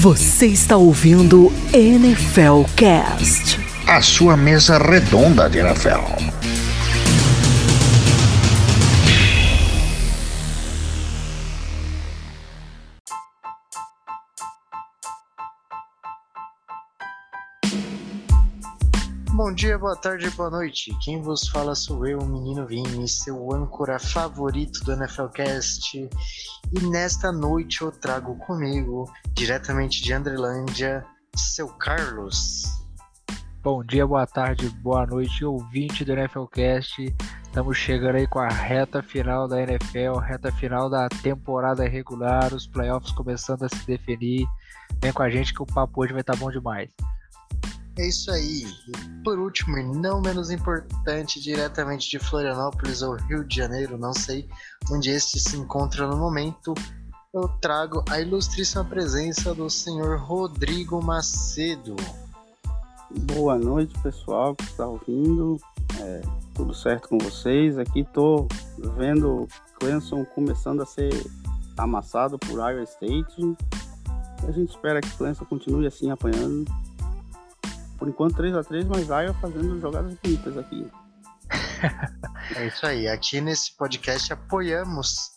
Você está ouvindo NFL Cast. A sua mesa redonda de NFL. Bom dia, boa tarde, boa noite. Quem vos fala sou eu, o menino Vini, seu âncora favorito do NFLcast. E nesta noite eu trago comigo, diretamente de Andrelândia, seu Carlos. Bom dia, boa tarde, boa noite, ouvinte do NFLcast. Estamos chegando aí com a reta final da NFL, reta final da temporada regular, os playoffs começando a se definir. Vem com a gente que o papo hoje vai estar bom demais. É isso aí. E por último, e não menos importante, diretamente de Florianópolis ou Rio de Janeiro, não sei onde este se encontra no momento, eu trago a ilustríssima presença do senhor Rodrigo Macedo. Boa noite, pessoal que está ouvindo. É, tudo certo com vocês? Aqui tô vendo Clemson começando a ser amassado por Iowa State. A gente espera que Clemson continue assim apanhando por enquanto 3 a 3 mas Iowa fazendo jogadas bonitas aqui. é isso aí. Aqui nesse podcast apoiamos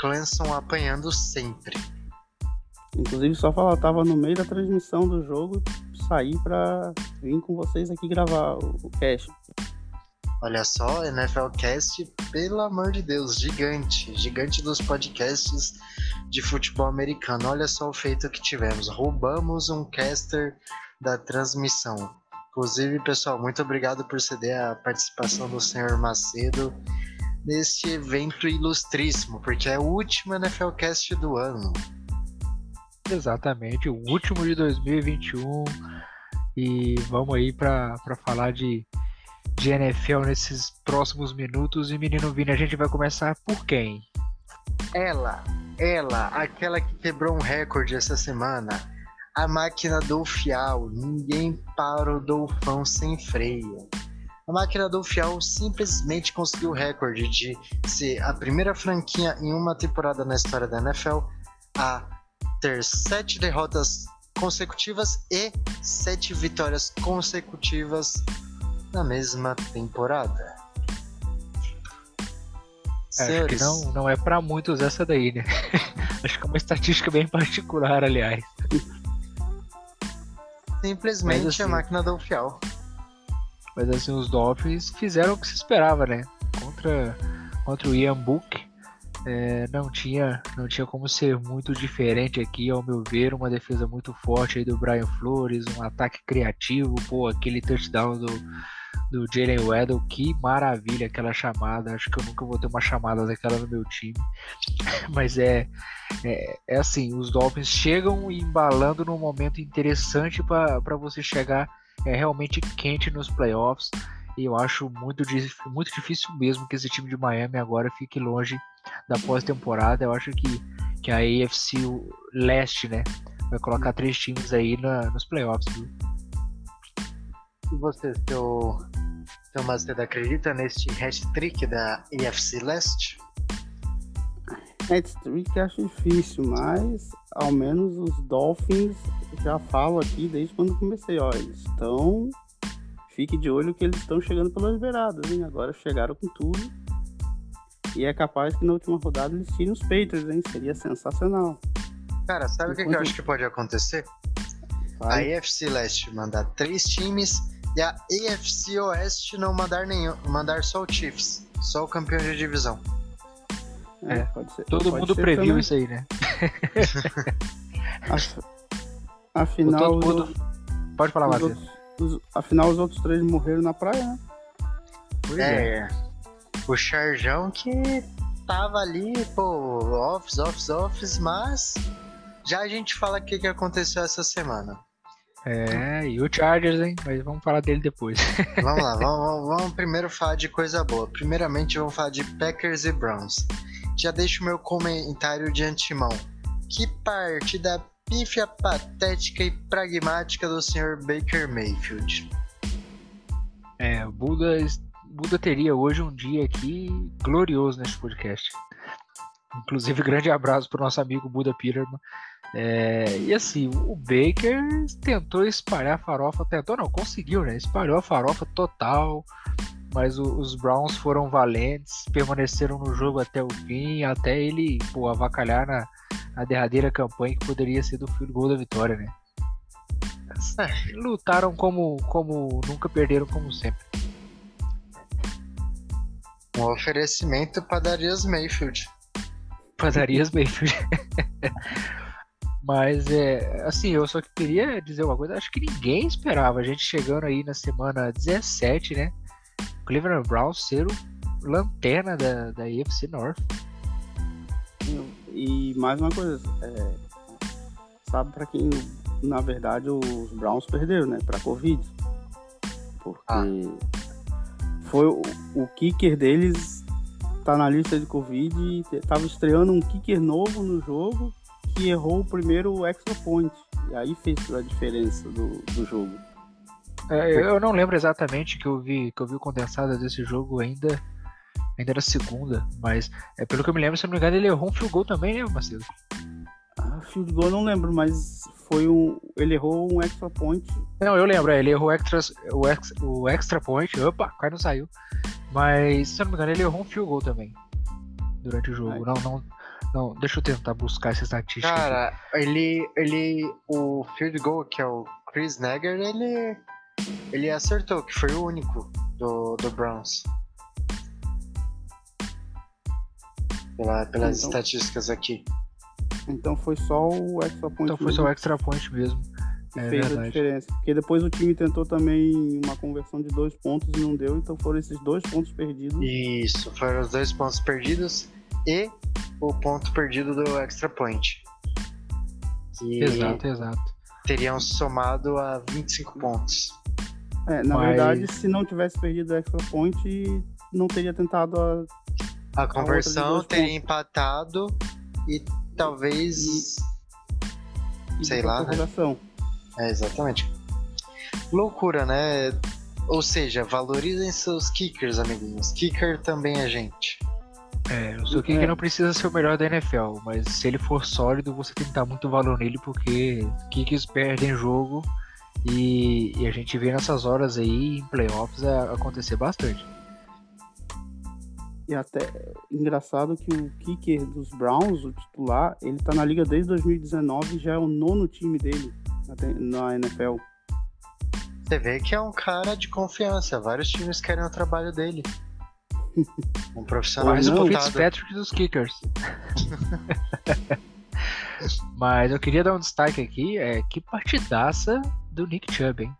Clemson apanhando sempre. Inclusive, só falar, eu tava no meio da transmissão do jogo, saí pra vir com vocês aqui gravar o cast. Olha só, NFL Cast, pelo amor de Deus, gigante, gigante dos podcasts de futebol americano. Olha só o feito que tivemos. Roubamos um caster da transmissão. Inclusive, pessoal, muito obrigado por ceder a participação do senhor Macedo neste evento ilustríssimo, porque é o último NFLcast do ano. Exatamente, o último de 2021. E vamos aí para falar de, de NFL nesses próximos minutos. E menino Vini, a gente vai começar por quem? Ela, ela, aquela que quebrou um recorde essa semana a máquina do Fial, ninguém para o Dolfão sem freio. A máquina do Fial simplesmente conseguiu o recorde de ser a primeira franquia em uma temporada na história da NFL a ter sete derrotas consecutivas e sete vitórias consecutivas na mesma temporada. Acho que não, não é para muitos essa daí, né? Acho que é uma estatística bem particular, aliás. Simplesmente assim, a máquina do fiel. Mas assim, os Dolphins fizeram o que se esperava, né? Contra, contra o Ian Book. É, não tinha não tinha como ser muito diferente aqui, ao meu ver, uma defesa muito forte aí do Brian Flores, um ataque criativo, pô, aquele touchdown do, do Jalen Weddle, que maravilha aquela chamada. Acho que eu nunca vou ter uma chamada daquela no meu time. Mas é, é, é assim: os Dolphins chegam embalando num momento interessante para você chegar é, realmente quente nos playoffs. E eu acho muito, muito difícil mesmo que esse time de Miami agora fique longe da pós-temporada. Eu acho que, que a AFC Leste, né, vai colocar três times aí na, nos playoffs. Viu? E você, seu, seu Master, acredita neste hat-trick da EFC Leste? Hat-trick acho difícil, mas ao menos os Dolphins já falo aqui desde quando comecei. Ó, eles estão. Fique de olho que eles estão chegando pelas beiradas, hein? Agora chegaram com tudo. E é capaz que na última rodada eles tirem os Patriots, hein? Seria sensacional. Cara, sabe o que, que, eu acho que pode acontecer? Vai. A EFC Leste mandar três times e a AFC Oeste não mandar nenhum, mandar só o Chiefs, só o campeão de divisão. É, pode ser. Todo pode mundo ser previu também. isso aí, né? afinal, todo mundo... pode falar, Matheus. Afinal, os outros três morreram na praia, né? É, é. O Charjão que tava ali, pô, office, office, office, mas já a gente fala o que, que aconteceu essa semana. É, e o Chargers, hein? Mas vamos falar dele depois. vamos lá, vamos, vamos, primeiro falar de coisa boa. Primeiramente, vamos falar de Packers e Browns. Já deixo o meu comentário de antemão. Que parte da pífia patética e pragmática do Sr. Baker Mayfield. É, o Buda, Buda teria hoje um dia aqui glorioso nesse podcast. Inclusive, grande abraço pro nosso amigo Buda Peterman. É, e assim, o Baker tentou espalhar a farofa, tentou não, conseguiu, né? Espalhou a farofa total, mas o, os Browns foram valentes, permaneceram no jogo até o fim, até ele pô, avacalhar na, na derradeira campanha que poderia ser do field goal da vitória, né? É, lutaram como, como nunca perderam, como sempre. Um oferecimento padarias Mayfield. Padarias Mayfield. Mas é assim, eu só queria dizer uma coisa, acho que ninguém esperava a gente chegando aí na semana 17, né? Cleveland Browns ser o lanterna da, da AFC North. E mais uma coisa, é, sabe para quem na verdade os Browns perderam, né? Para Covid. Porque ah. foi o, o kicker deles tá na lista de Covid tava estreando um kicker novo no jogo que errou o primeiro extra point. E aí fez a diferença do, do jogo. É, eu não lembro exatamente que eu vi que eu vi o condensado desse jogo ainda. Ainda era segunda, mas é, pelo que eu me lembro, se não me engano, ele errou um field goal também, né, Macedo? Ah, field goal eu não lembro, mas foi um. Ele errou um extra point. Não, eu lembro, é, ele errou o, ex, o extra point. Opa, quase não saiu. Mas, se não me engano, ele errou um field goal também. Durante o jogo. Não, não, não, deixa eu tentar buscar essa estatística. Cara, aqui. ele. ele. O field goal, que é o Chris Negger, ele. Ele acertou, que foi o único do, do Browns. Pela, pelas então, estatísticas aqui. Então foi só o extra point. Então foi só o extra point mesmo. Que é fez verdade. a diferença. Porque depois o time tentou também uma conversão de dois pontos e não deu, então foram esses dois pontos perdidos. Isso, foram os dois pontos perdidos e o ponto perdido do extra point. Que exato, exato. Teriam somado a 25 pontos. É, na Mas... verdade, se não tivesse perdido o extra point, não teria tentado a. A conversão a teria pontos. empatado e talvez. E... sei lá. Né? É, exatamente. Loucura, né? Ou seja, valorizem seus kickers, amiguinhos. Kicker também é gente. É, o seu kicker é. não precisa ser o melhor da NFL, mas se ele for sólido, você tem que dar muito valor nele, porque kickers perdem jogo e, e a gente vê nessas horas aí, em playoffs, a, acontecer bastante. E até engraçado que o kicker dos Browns, o titular, ele tá na liga desde 2019 e já é o nono time dele na NFL. Você vê que é um cara de confiança, vários times querem o trabalho dele. Um profissional. Mais o Fitzpatrick dos Kickers. Mas eu queria dar um destaque aqui, é que partidaça do Nick Chubb, hein?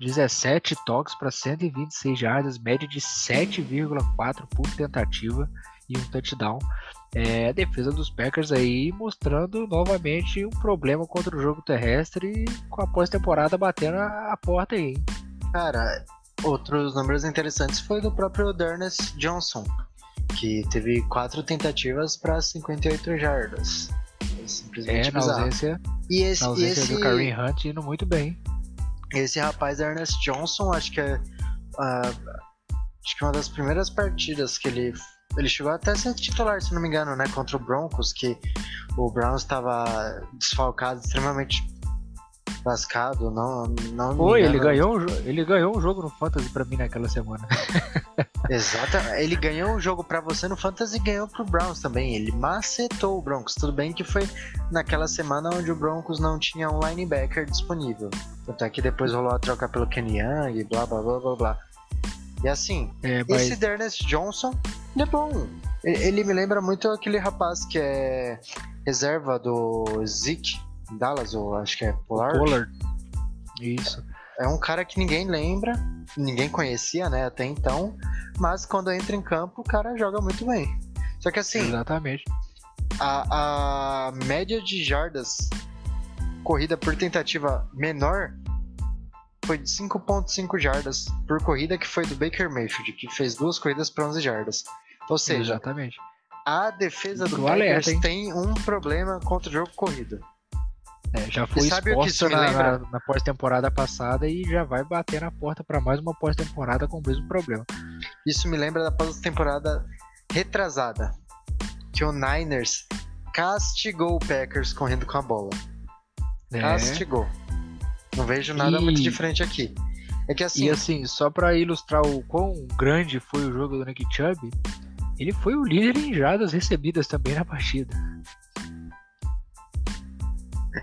17 toques para 126 jardas, média de 7,4 por tentativa e um touchdown. É, a defesa dos Packers aí mostrando novamente um problema contra o jogo terrestre com a pós-temporada batendo a, a porta aí. Cara, outros números interessantes foi do próprio Darnest Johnson, que teve quatro tentativas para 58 jardas. É simplesmente é, na ausência, e esse, na ausência esse... do Kareem Hunt indo muito bem. Esse rapaz, Ernest Johnson, acho que é. Uh, acho que uma das primeiras partidas que ele. Ele chegou até a ser titular, se não me engano, né? Contra o Broncos, que o Browns estava desfalcado, extremamente lascado, não, não Foi, ele ganhou, ele ganhou um jogo no Fantasy pra mim naquela semana. Exato, ele ganhou um jogo para você no Fantasy e ganhou pro Browns também. Ele macetou o Broncos. Tudo bem que foi naquela semana onde o Broncos não tinha um linebacker disponível. Tanto é que depois rolou a troca pelo Kenny Young e blá blá blá blá blá. E assim, é, mas... esse Dernest Johnson, ele é bom. Ele me lembra muito aquele rapaz que é reserva do Zeke Dallas, ou acho que é Pollard. Pollard. Isso. É um cara que ninguém lembra, ninguém conhecia, né, até então, mas quando entra em campo, o cara joga muito bem. Só que assim. Exatamente. A, a média de jardas corrida por tentativa menor foi de 5.5 jardas por corrida, que foi do Baker Mayfield, que fez duas corridas para 11 jardas. Ou seja, Exatamente. a defesa do, do Packers tem um problema contra o jogo corrido. É, já foi exposto na, na, na pós-temporada passada e já vai bater na porta para mais uma pós-temporada com o mesmo problema. Isso me lembra da pós-temporada retrasada, que o Niners castigou o Packers correndo com a bola. É. Castigou. Não vejo nada E- muito diferente aqui. É que assim, E assim, só pra ilustrar o quão grande foi o jogo do Nick Chubb, ele foi o líder em jardas recebidas também na partida.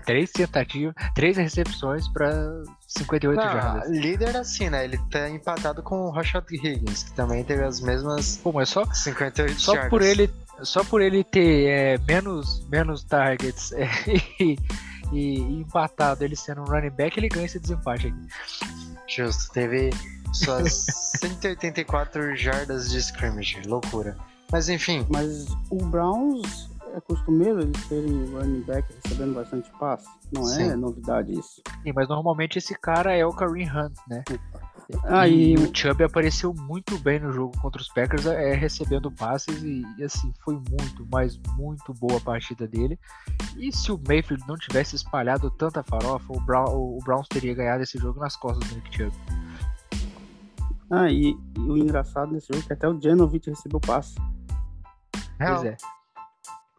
Três tentativas, três recepções pra 58 não, jardas. líder assim, né? Ele tá empatado com o Rashad Higgins, que também teve as mesmas Pô, mas só, 58 só jardas. por ele, só por ele ter é, menos, menos targets é, e, e empatado, ele sendo um running back, ele ganha esse desempate aqui. Justo, teve suas 184 jardas de scrimmage, loucura. Mas enfim, Mas o Browns é costumeiro eles terem running back recebendo bastante passe. Não é Sim. novidade isso. Sim, mas normalmente esse cara é o Kareem Hunt, né? Aí E o Chubb apareceu muito bem no jogo contra os Packers, é, recebendo passes e, e, assim, foi muito, mas muito boa a partida dele. E se o Mayfield não tivesse espalhado tanta farofa, o, Brown, o Browns teria ganhado esse jogo nas costas do Nick Chubb. Ah, e, e o engraçado nesse jogo é que até o Janovic recebeu passe. Pois é.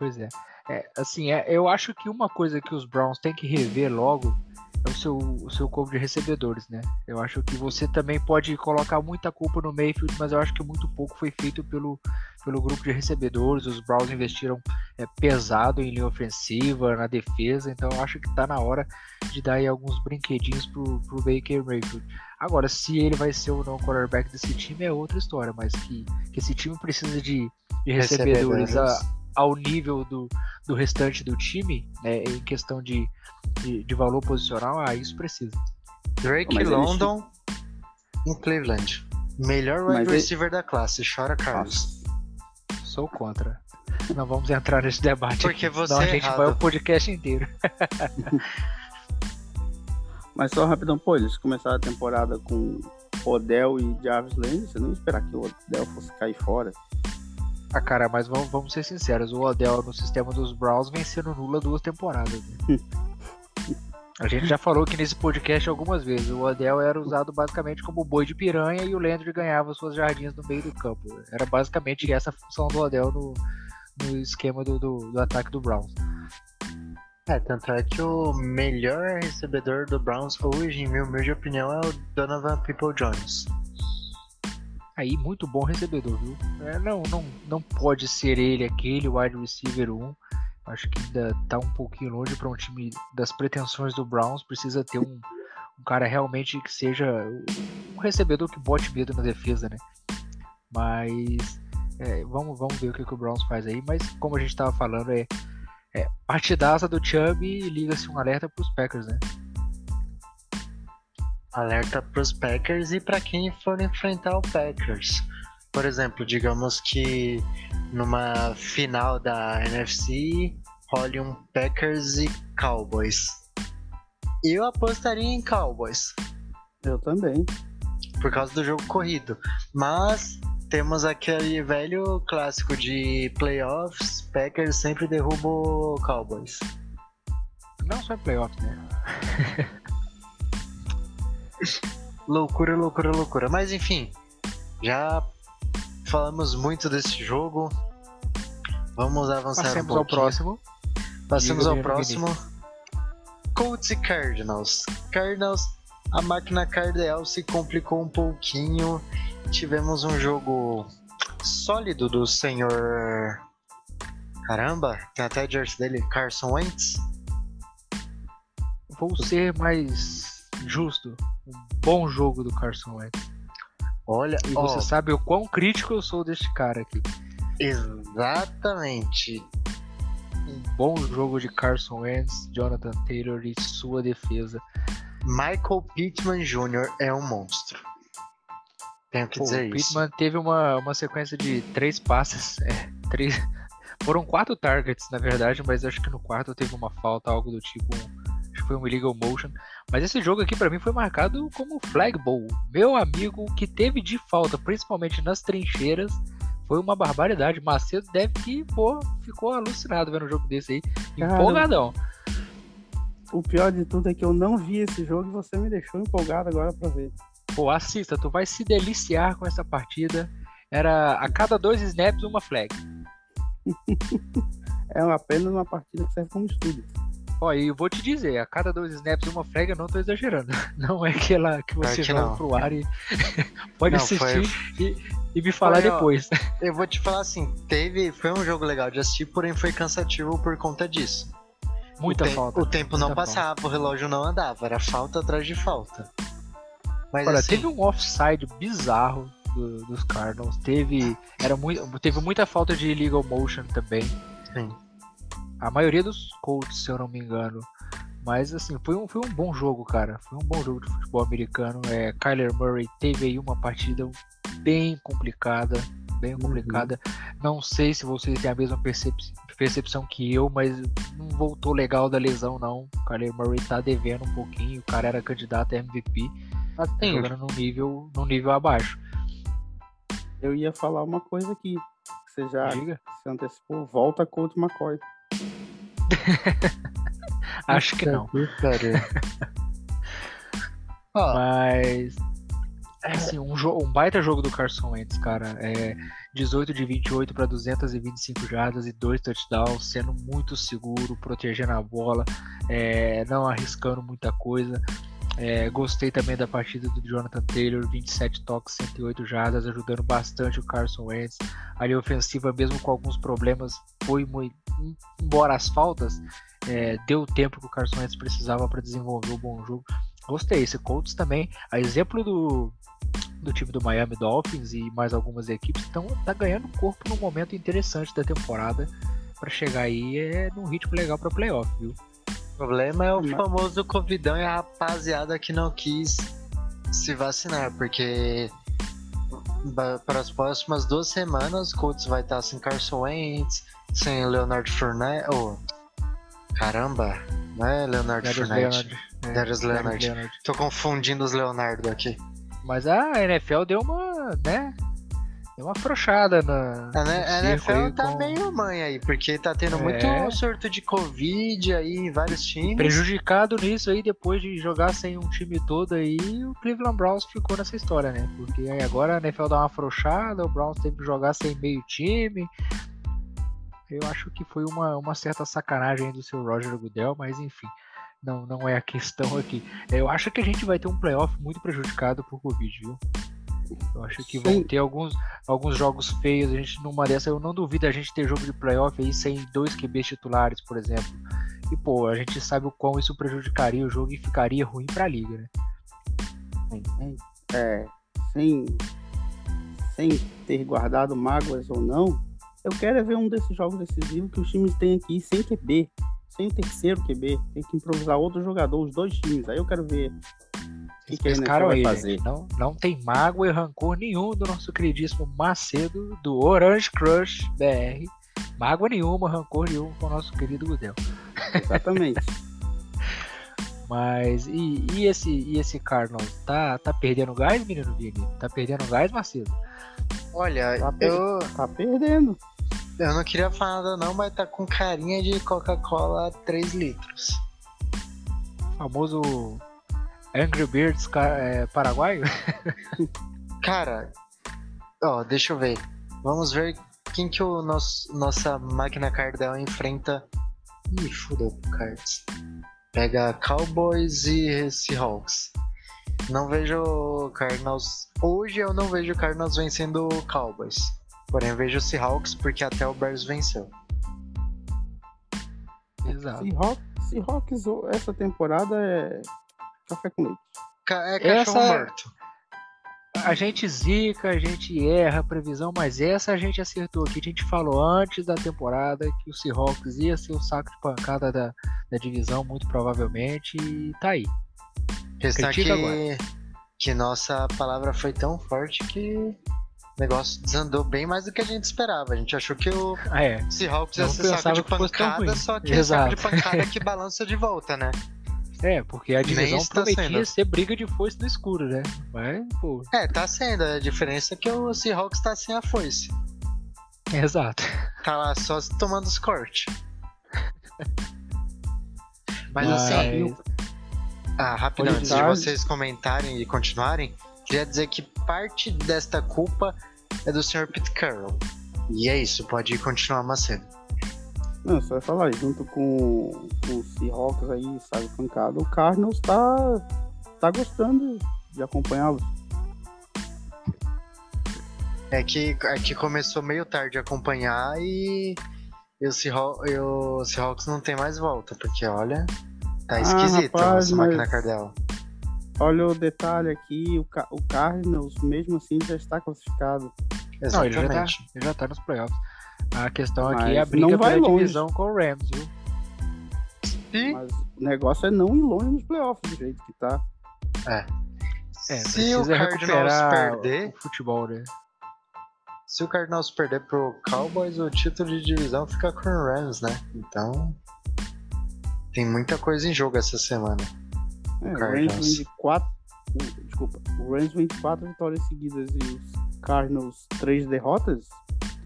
Pois é. É, assim, é, eu acho que uma coisa que os Browns têm que rever logo é o seu, o seu corpo de recebedores, né? Eu acho que você também pode colocar muita culpa no Mayfield, mas eu acho que muito pouco foi feito pelo, pelo grupo de recebedores. Os Browns investiram é, pesado em linha ofensiva, na defesa, então eu acho que tá na hora de dar aí alguns brinquedinhos pro, pro Baker Mayfield. Agora, se ele vai ser ou não o quarterback desse time é outra história, mas que, que esse time precisa de, de recebedores a, ao nível do, do restante do time, né, em questão de, de, de valor posicional, ah, isso precisa. Drake Mas eles- London em Cleveland. Melhor Mas wide ele- receiver da classe, chora Carlos. Nossa. Sou contra. Não vamos entrar nesse debate Porque aqui, você senão a é gente errado. vai o podcast inteiro. Mas só rapidão, pô, eles começaram a temporada com Odell e Jarvis Landry. Você não ia esperar que o Odell fosse cair fora. Ah, cara, mas vamos, vamos ser sinceros, o Odell no sistema dos Browns vem nula duas temporadas. né? A gente já falou aqui nesse podcast algumas vezes. O Odell era usado basicamente como boi de piranha e o Landry ganhava suas jardinhas no meio do campo. Era basicamente essa a função do Odell no, no esquema do, do, do ataque do Browns. É, tanto é que o melhor recebedor do Browns hoje, em minha humilde opinião, é o Donovan People Jones. Aí, muito bom recebedor, viu? É, não, não, não pode ser ele aquele wide receiver 1. Acho que ainda tá um pouquinho longe para um time das pretensões do Browns. Precisa ter um, um cara realmente que seja um recebedor que bote medo na defesa, né? Mas é, vamos, vamos ver o que, que o Browns faz aí. Mas como a gente tava falando, é, é partidaça do Chubb e liga-se um alerta pros Packers, né? Alerta pros Packers e para quem for enfrentar o Packers. Por exemplo, digamos que numa final da NFC role um Packers e Cowboys. Eu apostaria em Cowboys. Eu também. por causa do jogo corrido. Mas temos aquele velho clássico de playoffs, Packers sempre derruba o Cowboys. Não só em playoffs, né? Loucura, loucura, loucura. Mas enfim, já falamos muito desse jogo. Vamos avançar um Passemos ao pouquinho. próximo. Passemos Diga, ao próximo. Colts e Cardinals. Cardinals, a máquina cardeal se complicou um pouquinho. Tivemos um jogo sólido do senhor. Caramba, tem até a jersey dele, Carson Wentz. Vou ser mais justo. Um bom jogo do Carson Wentz. Olha, E ó, você sabe o quão crítico eu sou deste cara aqui. exatamente. Um bom jogo de Carson Wentz, Jonathan Taylor e sua defesa. Michael Pittman Jr. é um monstro. Tenho que Pô, dizer o isso. Pittman teve uma, uma sequência de três passes. É, três, foram quatro targets, na verdade, mas acho que no quarto teve uma falta, algo do tipo. um- acho que foi um illegal motion. Mas esse jogo aqui, pra mim, foi marcado como flag bowl. Meu amigo, o que teve de falta, principalmente nas trincheiras, foi uma barbaridade. Macedo deve que, pô, ficou alucinado vendo um jogo desse aí. Cara, Empolgadão. O pior de tudo é que eu não vi esse jogo e você me deixou empolgado agora pra ver. Pô, assista, tu vai se deliciar com essa partida. Era a cada dois snaps uma flag. É apenas uma partida que serve como estudo. Ó, e eu vou te dizer, a cada dois snaps uma frega, eu não tô exagerando. Não é aquela que você joga não. pro ar e pode Não, assistir foi- e, e me falar Foi, ó, depois. Eu vou te falar assim, teve, foi um jogo legal de assistir, porém foi cansativo por conta disso. Muita o te- falta. O tempo não passava, o relógio não andava, era falta atrás de falta. Mas Olha, assim, teve um offside bizarro do- dos Cardinals. Teve, era muito, teve muita falta de illegal motion também. sim. A maioria dos Colts, se eu não me engano. Mas assim, foi um, foi um bom jogo, cara. Foi um bom jogo de futebol americano. É, Kyler Murray teve aí uma partida bem complicada. Bem complicada. Não sei se vocês têm a mesma percep- percepção que eu, mas não voltou legal da lesão, não. O Kyler Murray tá devendo um pouquinho. O cara era candidato a MVP. Tá Assim, jogando num nível, num nível abaixo. Eu ia falar uma coisa aqui. Você já Diga. se antecipou. Volta Colt McCoy. Acho que não. Mas. É assim, um, um baita jogo do Carson Wentz, cara. É 18 de 28 para 225 jardas e dois touchdowns, sendo muito seguro, protegendo a bola, é, não arriscando muita coisa. É, gostei também da partida do Jonathan Taylor, 27 toques, 108 jardas, ajudando bastante o Carson Wentz. A linha ofensiva, mesmo com alguns problemas, foi muito. Embora as faltas, é, deu o tempo que o Carson Wentz precisava para desenvolver um bom jogo. Gostei. Esse Colts também, a exemplo do, do time do Miami Dolphins e mais algumas equipes, estão tá ganhando corpo num momento interessante da temporada para chegar aí é, num ritmo legal para playoff, viu? O problema é o Mas- famoso Covidão e a rapaziada que não quis se vacinar, porque para as próximas duas semanas, o Colts vai estar sem Carson Wentz, sem Leonard Fournette. Oh, caramba, não é Leonard Darius Fournette. Leonard. é, Darius Darius Leonard. Leonard. Tô confundindo os Leonardo aqui. Mas a NFL deu uma, né? Deu uma afrouxada na. A, no ne- a cerco aí NFL tá com- meio mãe aí, porque tá tendo É. muito surto de Covid aí em vários times. Prejudicado nisso aí, depois de jogar sem um time todo aí, o Cleveland Browns ficou nessa história, né? Porque aí agora a NFL dá uma afrouxada, o Browns teve que jogar sem meio time. Eu acho que foi uma, uma certa sacanagem aí do seu Roger Goodell, mas enfim, não, não é a questão aqui. Eu acho que a gente vai ter um playoff muito prejudicado por Covid, viu? Eu acho que vão Sim. ter alguns, alguns jogos feios. A gente, numa dessa, eu não duvido a gente ter jogo de playoff aí sem dois QBs titulares, por exemplo. E, pô, a gente sabe o quão isso prejudicaria o jogo e ficaria ruim pra liga, né? É, sem, sem ter guardado mágoas ou não, eu quero é ver um desses jogos decisivos que os times têm aqui sem QB, sem o terceiro QB, tem que improvisar outro jogador, os dois times. Aí eu quero ver que, NFL Pescaram fazer. gente. Não, não tem mágoa e rancor nenhum do nosso queridíssimo Macedo, do Orange Crush BR. Mágoa nenhuma, rancor nenhum com o nosso querido Gudel. Exatamente. Mas e, e esse e esse Cardinals tá tá perdendo gás, menino Vini? Tá perdendo gás, Macedo? Olha, Tá per- eu, tá perdendo. eu não queria falar nada não, mas tá com carinha de Coca-Cola 3 litros. O famoso Angry Birds é, paraguaio? Cara, ó, deixa eu ver. Vamos ver quem que o nosso, nossa máquina Cardell enfrenta. Ih, fudeu o Cards. Pega Cowboys e Seahawks. Não vejo Cardinals. Hoje eu não vejo Cardinals vencendo o Cowboys. Porém, vejo o Seahawks porque até o Bears venceu. Exato. Seahawks, Seahawks essa temporada é café com leite. Ca- É cachorro Essa- morto. A gente zica, a gente erra a previsão, mas essa a gente acertou aqui. A gente falou antes da temporada que o Seahawks ia ser o saco de pancada da, da divisão, muito provavelmente, e tá aí. Pensar que, que nossa palavra foi tão forte que o negócio desandou bem mais do que a gente esperava. A gente achou que o Ah, é. Seahawks ia ser saco de que fosse tão pancada, só que é saco de Exato. pancada que balança de volta, né? É, porque a divisão está prometia sendo. ser briga de foice no escuro, né? Mas, pô, É, tá sendo. A diferença é que o Seahawks tá sem a foice. exato. Tá lá só tomando os cortes. Mas Mas- assim, ah, rapidão, antes de vocês comentarem e continuarem, queria dizer que parte desta culpa é do Sr. Pete Carroll. E é isso, pode continuar Macedo. Não, só vai falar, junto com, com o Seahawks aí, sabe, pancada, o Cardinals tá, tá gostando de acompanhá-los. É que, é que começou meio tarde a acompanhar e, e o, Seahawks, e o Seahawks não tem mais volta, porque olha, tá esquisito Ah, rapaz, essa máquina Cardell. Olha o detalhe aqui, o, o Cardinals, mesmo assim, já está classificado. Não, ele já, tá, Exatamente. ele já tá nos playoffs. A questão aqui é a briga não vai pela longe. divisão com o Rams, viu? E Mas o negócio é não ir longe nos playoffs, do jeito que tá. É, se o Cardinals perder, o futebol, né? se o Cardinals perder pro Cowboys, o título de divisão fica com o Rams, né? Então tem muita coisa em jogo essa semana. É, o. Rams vem de quatro. Desculpa, o Rams vem de quatro vitórias seguidas e os Cardinals três derrotas.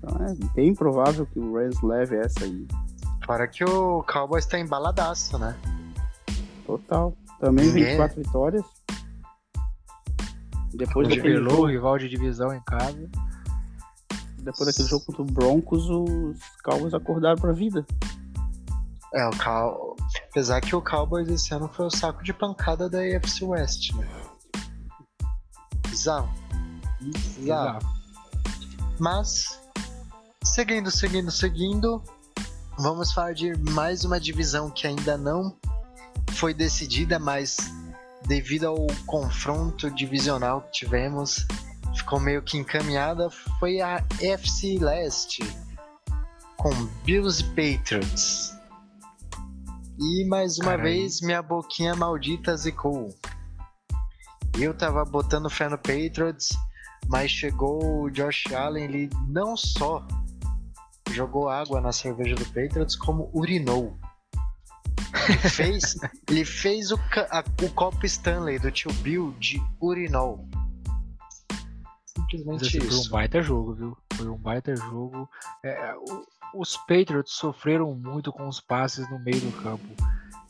Então é bem provável que o Rams leve essa aí. Fora que o Cowboys tá embaladaço, né? Total. Também Ninguém- de quatro vitórias. Depois daquele, Pelou, jogo, rival de divisão em casa. depois daquele jogo contra o Broncos, os Cowboys acordaram pra vida. É, o Cow... Apesar que o Cowboys esse ano foi o saco de pancada da AFC West, né? Bizarro. Bizarro. Mas, seguindo, seguindo, seguindo, vamos falar de mais uma divisão que ainda não foi decidida, mas devido ao confronto divisional que tivemos, ficou meio que encaminhada, foi a FC Leste, com Bills e Patriots. E mais uma Caralho. vez, minha boquinha maldita zicou. Eu tava botando fé no Patriots, mas chegou o Josh Allen, ele não só jogou água na cerveja do Patriots, como urinou. Ele fez, ele fez o, a- o copo Stanley do tio Bill de urinol. Simplesmente assim, foi um isso. baita jogo, viu? Foi um baita jogo. É, o- os Patriots sofreram muito com os passes no meio do campo.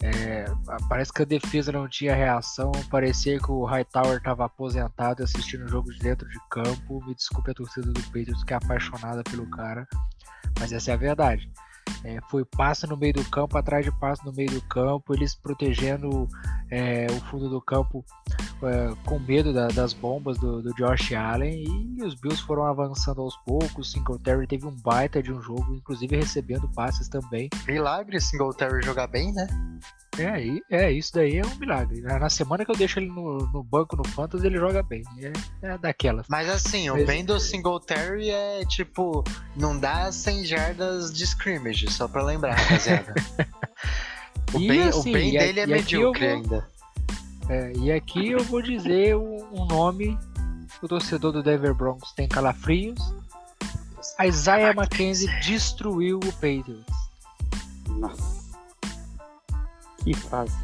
É, parece que a defesa não tinha reação. Parecia que o Hightower estava aposentado assistindo o jogo de dentro de campo. Me desculpe a torcida do Patriots que é apaixonada pelo cara, mas essa é a verdade. É, foi passe no meio do campo, atrás de passe no meio do campo, eles protegendo é, o fundo do campo é, com medo da- das bombas do, do Josh Allen e os Bills foram avançando aos poucos. Singletary teve um baita de um jogo, inclusive recebendo passes também. Milagre Singletary jogar bem, né? É, é isso daí é um milagre. Na na semana que eu deixo ele no, no banco no Fantasy, ele joga bem. É, é daquelas. Mas assim, o Mas- bem do Singletary é tipo, não dá 100 jardas de scrimmage, só pra lembrar, rapaziada. o bem, assim, o bem a- dele é medíocre vou- ainda. É, e aqui eu vou dizer um, um nome. O torcedor do Denver Broncos tem calafrios. A Isaiah McKenzie destruiu o Patriots. Nossa. Que fase.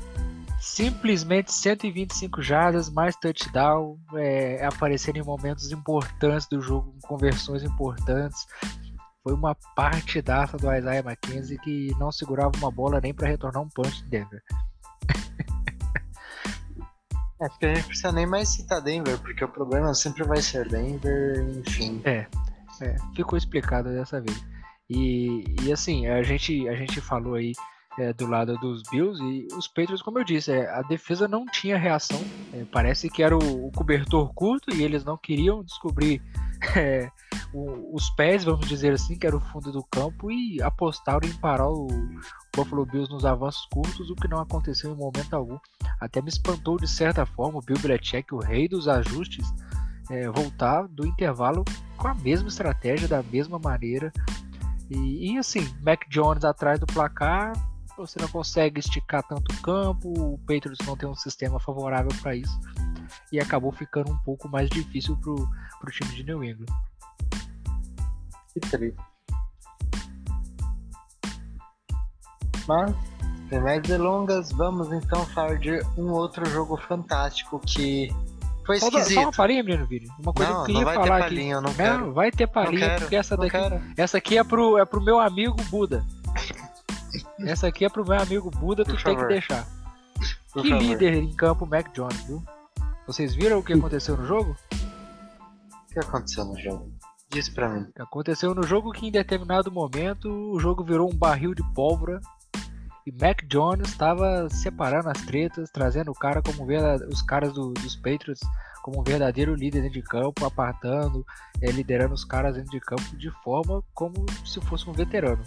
Simplesmente 125 jardas, mais touchdown, é, aparecendo em momentos importantes do jogo, conversões importantes. Foi uma partidaça do Isaiah McKenzie que não segurava uma bola nem para retornar um punch de Denver. Acho que a gente precisa nem mais citar Denver, porque o problema sempre vai ser Denver, enfim. É, ficou explicado dessa vez. E, e assim, a gente, a gente falou aí é, do lado dos Bills e os Patriots, como eu disse, é, a defesa não tinha reação. É, parece que era o, o cobertor curto e eles não queriam descobrir é, o- os pés, vamos dizer assim, que era o fundo do campo e apostaram em parar o Buffalo Bills nos avanços curtos, o que não aconteceu em momento algum. Até me espantou de certa forma o Bill Belichick, o rei dos ajustes, é, voltar do intervalo com a mesma estratégia, da mesma maneira. E, e, assim, Mac Jones atrás do placar, você não consegue esticar tanto o campo, o Patriots não tem um sistema favorável para isso. E acabou ficando um pouco mais difícil pro, pro time de New England. Que triste. Mas, sem mais delongas, vamos então falar de um outro jogo fantástico que foi Só, esquisito. só uma palhinha, menino Vini. Uma coisa Não, que eu queria não vai ter falar aqui. não vai ter Não palhinha, quero, porque essa não daqui, quero. essa aqui é pro, é pro meu amigo Buda. Essa aqui é pro meu amigo Buda, tu Por tem favor. que deixar. Por que favor. líder em campo, Mac Jones, viu? Vocês viram o que aconteceu no jogo? O que aconteceu no jogo? Diz pra mim. Aconteceu no jogo que em determinado momento o jogo virou um barril de pólvora e Mac Jones estava separando as tretas, trazendo o cara como os caras do, dos Patriots como um verdadeiro líder dentro de campo, apartando, é, liderando os caras dentro de campo de forma como se fosse um veterano.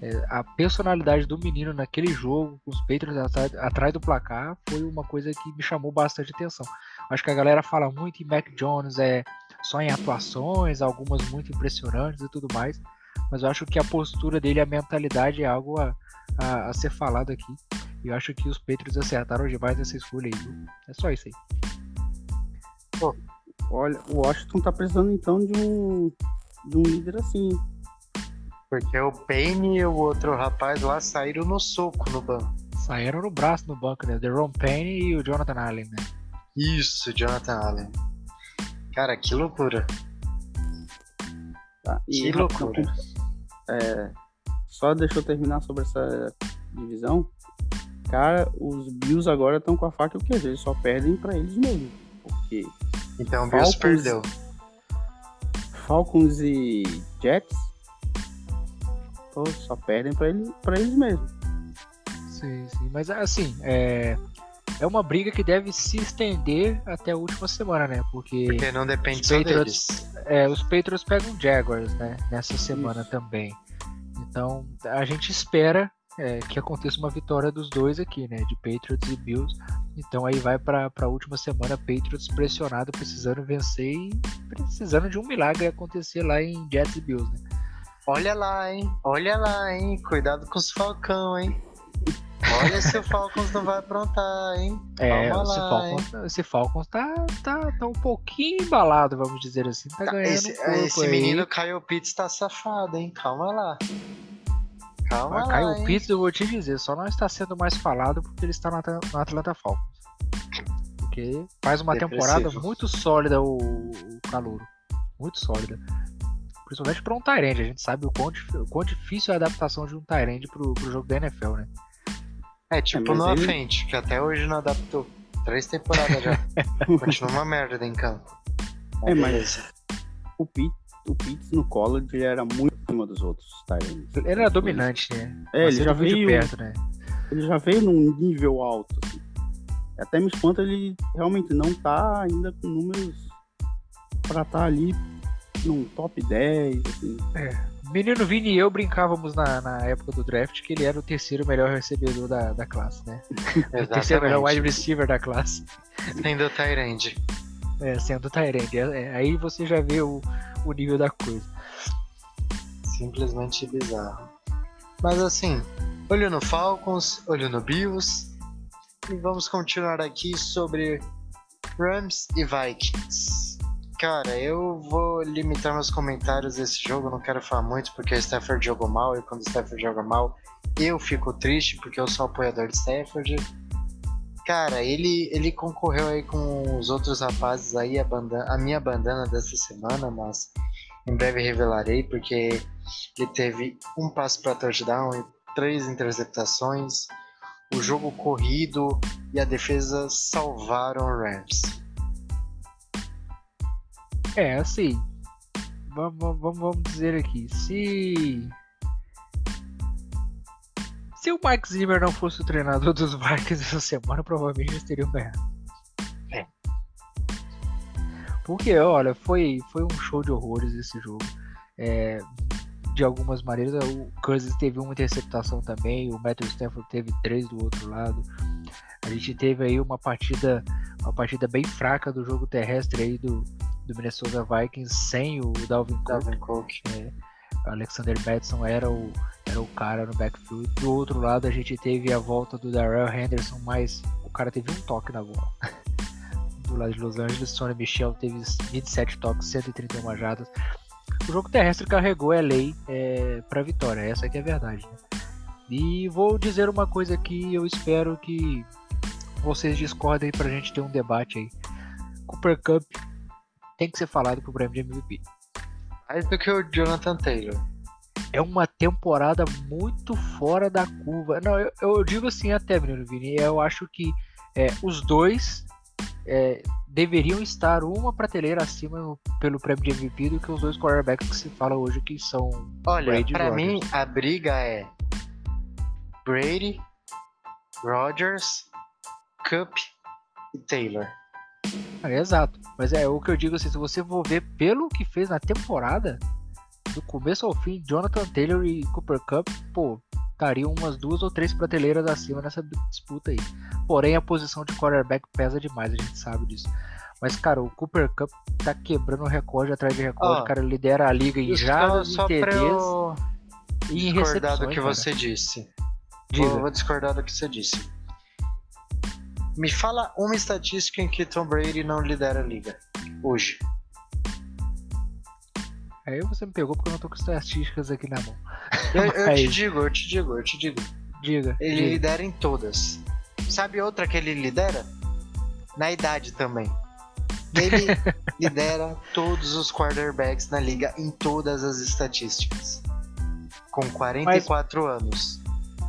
É, a personalidade do menino naquele jogo, com os Patriots atrás, atrás, do placar, foi uma coisa que me chamou bastante atenção. Acho que a galera fala muito em Mac Jones, é só em atuações, algumas muito impressionantes e tudo mais, mas eu acho que a postura dele, a mentalidade é algo a, a, a ser falado aqui. E eu acho que os Patriots acertaram demais nessa escolha aí. Viu? É só isso aí. Pô, olha, o Washington tá precisando então de um, de um líder assim. Porque o Payne e o outro rapaz lá saíram no soco no banco. Saíram no braço no banco, né? The Ron Payne e o Jonathan Allen, né? Isso, Jonathan Allen. Cara, que loucura. Tá, que loucura. É, só deixa eu terminar sobre essa divisão. Cara, os Bills agora estão com a faca o que eles só perdem para eles mesmos. Porque então o Bills perdeu. Falcons e Jets só perdem para eles, pra eles mesmos. Sim, sim. Mas assim, é, é uma briga que deve se estender até a última semana, né? Porque, Porque não depende só Patriots, deles. É, os Patriots pegam Jaguars, né? Nessa semana Isso. também. Então a gente espera é, que aconteça uma vitória dos dois aqui, né? De Patriots e Bills. Então aí vai para a última semana Patriots pressionado, precisando vencer e precisando de um milagre acontecer lá em Jets e Bills, né? Olha lá, hein? Olha lá, hein? Cuidado com os Falcão, hein? Olha se o Falcons não vai aprontar, hein? É, Calma esse, lá, Falcons, hein? esse Falcons tá, tá, tá um pouquinho embalado, vamos dizer assim. Tá, tá ganhando esse, esse menino Kyle Pitts tá safado, hein? Calma lá. Calma Mas, lá. Kyle Pitts, eu vou te dizer, só não está sendo mais falado porque ele está no Atlanta Falcons. Porque faz uma Depressivo. temporada muito sólida o, o Calouro. Muito sólida. Principalmente para um Tyrande. A gente sabe o quão, o quão difícil é a adaptação de um Tyrande pro, pro jogo da NFL, né? É, tipo é, no ele... frente, que até hoje não adaptou. Três temporadas já. Continua uma merda em campo. É, mas o Pete, o Pitts no college ele era muito acima dos outros Tyrants. Ele era dominante, né? É, ele já veio de perto, né? Ele já veio num nível alto, assim. Até me espanta ele realmente não tá ainda com números para estar tá ali num top 10, assim. É. Menino Vini e eu brincávamos na, na época do draft que ele era o terceiro melhor recebedor da, da classe, né? o terceiro melhor wide receiver da classe. Sendo o Tyrande. É, sendo o Tyrande. É, é, aí você já vê o, o nível da coisa. Simplesmente bizarro. Mas assim, olho no Falcons, olho no Bills. E vamos continuar aqui sobre Rams e Vikings. Cara, eu vou limitar meus comentários desse jogo, não quero falar muito porque o Stafford jogou mal e quando o Stafford joga mal, eu fico triste porque eu sou apoiador de Stafford. Cara, ele, ele concorreu aí com os outros rapazes aí, a, bandana, a minha bandana dessa semana, mas em breve revelarei porque ele teve um passo para touchdown e três interceptações. O jogo corrido e a defesa salvaram o Rams. É, assim. Vamos, vamos, vamos dizer aqui. Se. Se o Mike Zimmer não fosse o treinador dos Vikings essa semana, provavelmente eles teriam ganhado. É. Porque, olha, foi, foi um show de horrores esse jogo. É, de algumas maneiras, o Cousins teve uma interceptação também, o Matthew Stafford teve três do outro lado. A gente teve aí uma partida, uma partida bem fraca do jogo terrestre aí do, do Minnesota Vikings sem o Dalvin Cook. Dalvin Cook. É, Alexander Madison era o, era o cara no backfield. Do outro lado, a gente teve a volta do Darrell Henderson, mas o cara teve um toque na bola. do lado de Los Angeles, Sonny Michel teve 27 toques, 131 jardas. O jogo terrestre carregou a lei é, para vitória, essa que é a verdade. Né? E vou dizer uma coisa aqui, eu espero que vocês discordem pra gente ter um debate aí. Cooper Cup tem que ser falado pro prêmio de MVP. Mais do que o Jonathan Taylor. É uma temporada muito fora da curva. Não, eu, eu digo assim até, menino Vini. Eu acho que é, os dois é, deveriam estar uma prateleira acima no- pelo prêmio de MVP do que os dois quarterbacks que se fala hoje que são Olha, Brady pra Rodgers. mim a briga é Brady, Rodgers, Cup e Taylor. É, exato. Mas é o que eu digo assim, se você for ver pelo que fez na temporada, do começo ao fim, Jonathan Taylor e Cooper Cup, pô, estariam umas duas ou três prateleiras acima nessa disputa aí. Porém, a posição de quarterback pesa demais, a gente sabe disso. Mas, cara, o Cooper Cup tá quebrando recorde atrás de recorde, Ó, cara, lidera a liga em jardas, em TDs eu e em discordar recepções, do que cara. você disse. Vou, vou discordar do que você disse. Me fala uma estatística em que Tom Brady não lidera a liga. Hoje. Aí você me pegou porque eu não tô com estatísticas aqui na mão. Eu, eu te Mas- digo, eu te digo, eu te digo. Diga. Ele diga. lidera em todas. Sabe outra que ele lidera? Na idade também. Ele lidera todos os quarterbacks na liga em todas as estatísticas. Com 44 anos.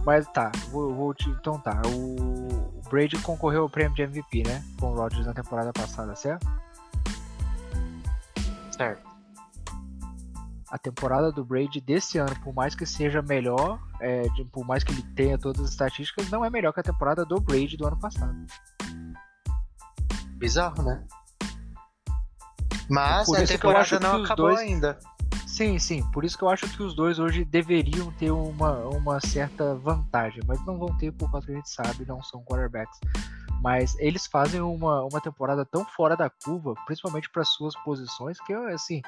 Mas tá, vou, vou te, então tá. O Brady concorreu ao prêmio de MVP, né? Com o Rodgers na temporada passada, certo? Certo. A temporada do Brady desse ano, por mais que seja melhor, é, de- por mais que ele tenha todas as estatísticas, não é melhor que a temporada do Brady do ano passado. Bizarro, né? Mas a temporada não acabou dois- ainda. Sim, sim. Por isso que eu acho que os dois hoje deveriam ter uma, uma certa vantagem, mas não vão ter por causa que a gente sabe, não são quarterbacks. Mas eles fazem uma, uma temporada tão fora da curva, principalmente para suas posições, que é assim,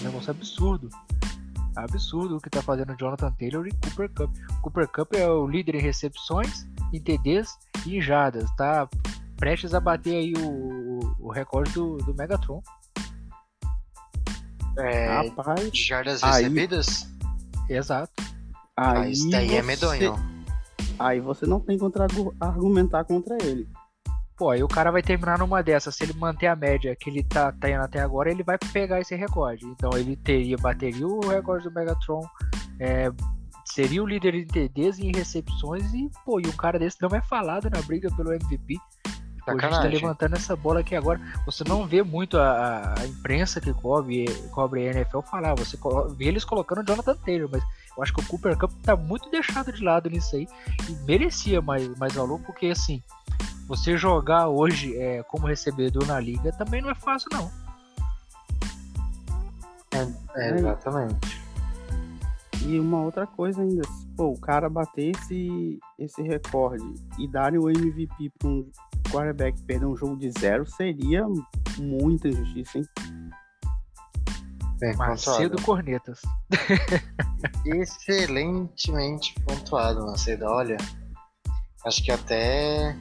um negócio absurdo. Absurdo o que tá fazendo Jonathan Taylor e Cooper Cup. Cooper Cup é o líder em recepções, em TDs e em jardas. Tá prestes a bater aí o, o- o recorde do, do Megatron. É, Rapaz, de jardas aí- recebidas? Exato. Ah, aí isso daí é você- medonho. Aí você não tem contra argumentar contra ele. Pô, aí o cara vai terminar numa dessas. Se ele manter a média que ele tá tendo até agora, ele vai pegar esse recorde. Então ele teria, bateria o recorde do Megatron, é, seria o líder em TDs e em recepções. E, pô, e um cara desse não é falado na briga pelo MVP. Pô, a gente tá levantando essa bola aqui agora. Você não vê muito a, a- imprensa que cobre, cobre a NFL falar. Você vê eles colocando o Jonathan Taylor, mas eu acho que o Cooper Cup tá muito deixado de lado nisso aí. E merecia mais, mais valor, porque assim, você jogar hoje é, como recebedor na liga também não é fácil, não. É, exatamente. E uma outra coisa ainda, se, pô, o cara bater esse, esse recorde e darem o MVP para um quarterback perder um jogo de zero seria muita injustiça, hein? Bem Macedo pontuado. Cornetas. Excelentemente pontuado, Macedo. Olha, acho que até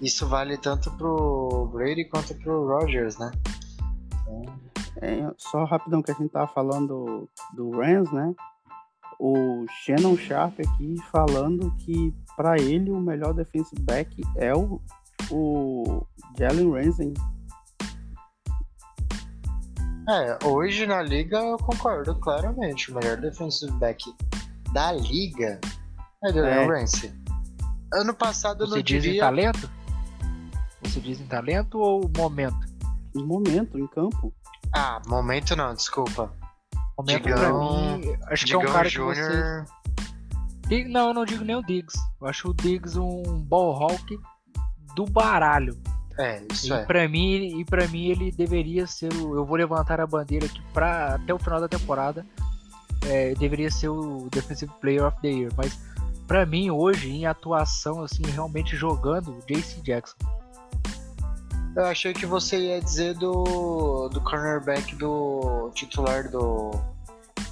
isso vale tanto pro Brady quanto pro Rodgers, né? É, só rapidão que a gente tava falando do Rams, né? O Shannon Sharp aqui falando que para ele o melhor defensive back é o, o Jalen Ramsey. É, hoje na liga eu concordo claramente. O melhor defensive back da liga é o É. Ramsey. Ano passado eu Você não diz em diria. talento? Você diz em talento ou momento? No momento, em campo. Ah, momento não, desculpa. Momento Digão- pra mim, acho que é um Digão cara que você... Júnior. Dig- Não, eu não digo nem o Diggs. Eu acho o Diggs um ball hawk do baralho. É, isso E é. pra mim, e para mim ele deveria ser o. Eu vou levantar a bandeira aqui para até o final da temporada. é, deveria ser o Defensive Player of the Year. Mas pra mim hoje, em atuação, assim, realmente jogando, JC Jackson. Eu achei que você ia dizer do, do cornerback do titular do,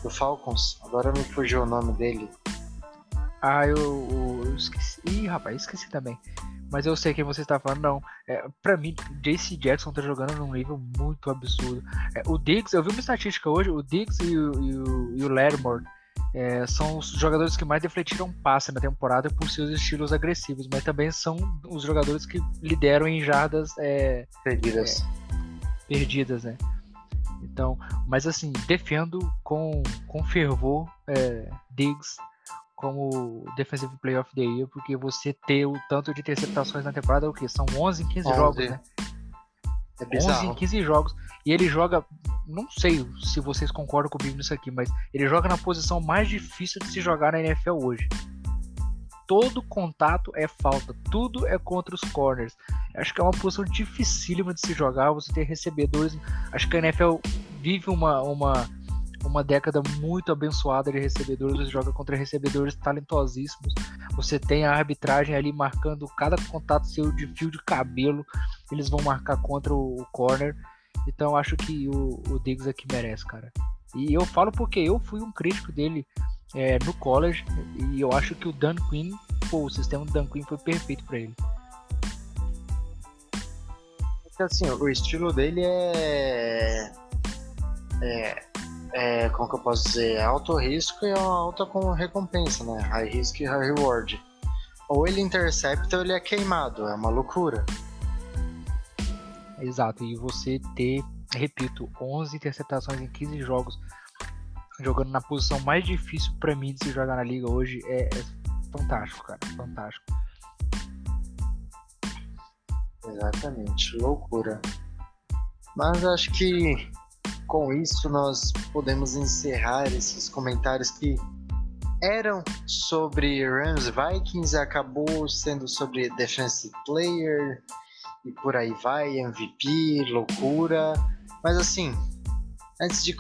do Falcons. Agora me fugiu o nome dele. Ah, eu, eu- eu esqueci. Ih, rapaz, esqueci também. Mas eu sei quem você está falando, não. É, pra mim, JC Jackson tá jogando num nível muito absurdo. É, o Diggs, eu vi uma estatística hoje, o Diggs e o, e o, e o Lattimore é, são os jogadores que mais defletiram passe na temporada por seus estilos agressivos, mas também são os jogadores que lideram em jardas é, Perdidas. perdidas, né? Então, mas assim, defendo com, com fervor é, Diggs como Defensive Player of the Year, porque você ter o tanto de interceptações na temporada, o que? São 11 em 15 11. jogos, né? É 11 bizarro. em 15 jogos. E ele joga, não sei se vocês concordam comigo nisso aqui, mas ele joga na posição mais difícil de se jogar na NFL hoje. Todo contato é falta, tudo é contra os corners. Acho que é uma posição dificílima de se jogar, você ter recebedores. Acho que a NFL vive uma, uma, uma década muito abençoada de recebedores, você joga contra recebedores talentosíssimos. Você tem a arbitragem ali marcando cada contato seu de fio de cabelo, eles vão marcar contra o, o corner. Então acho que o, o Diggs aqui merece, cara. E eu falo porque eu fui um crítico dele é, no college e eu acho que o Dan Quinn, pô, o sistema do Dan Quinn foi perfeito para ele. Porque assim, o estilo dele é. É. é como que eu posso dizer? É alto risco e é alta com recompensa, né? High risk e high reward. Ou ele intercepta ou ele é queimado, é uma loucura. Exato, e você ter, repito, 11 interceptações em 15 jogos, jogando na posição mais difícil para mim de se jogar na liga hoje, é, é fantástico, cara, fantástico. Exatamente, loucura. Mas acho que com isso nós podemos encerrar esses comentários que eram sobre Rams Vikings, acabou sendo sobre Defensive Player e por aí vai, MVP, loucura. Mas assim, antes de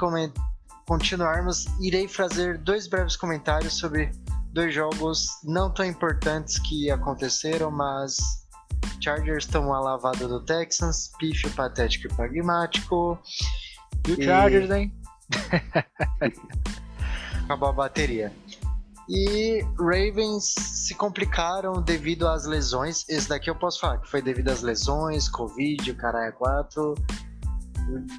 continuarmos, irei fazer dois breves comentários sobre dois jogos não tão importantes que aconteceram, mas Chargers tomou a lavada do Texans, pífio patético e pragmático. E o Chargers, hein? Acabou a bateria. E Ravens se complicaram devido às lesões. Esse daqui eu posso falar que foi devido às lesões, Covid, o caralho 4. O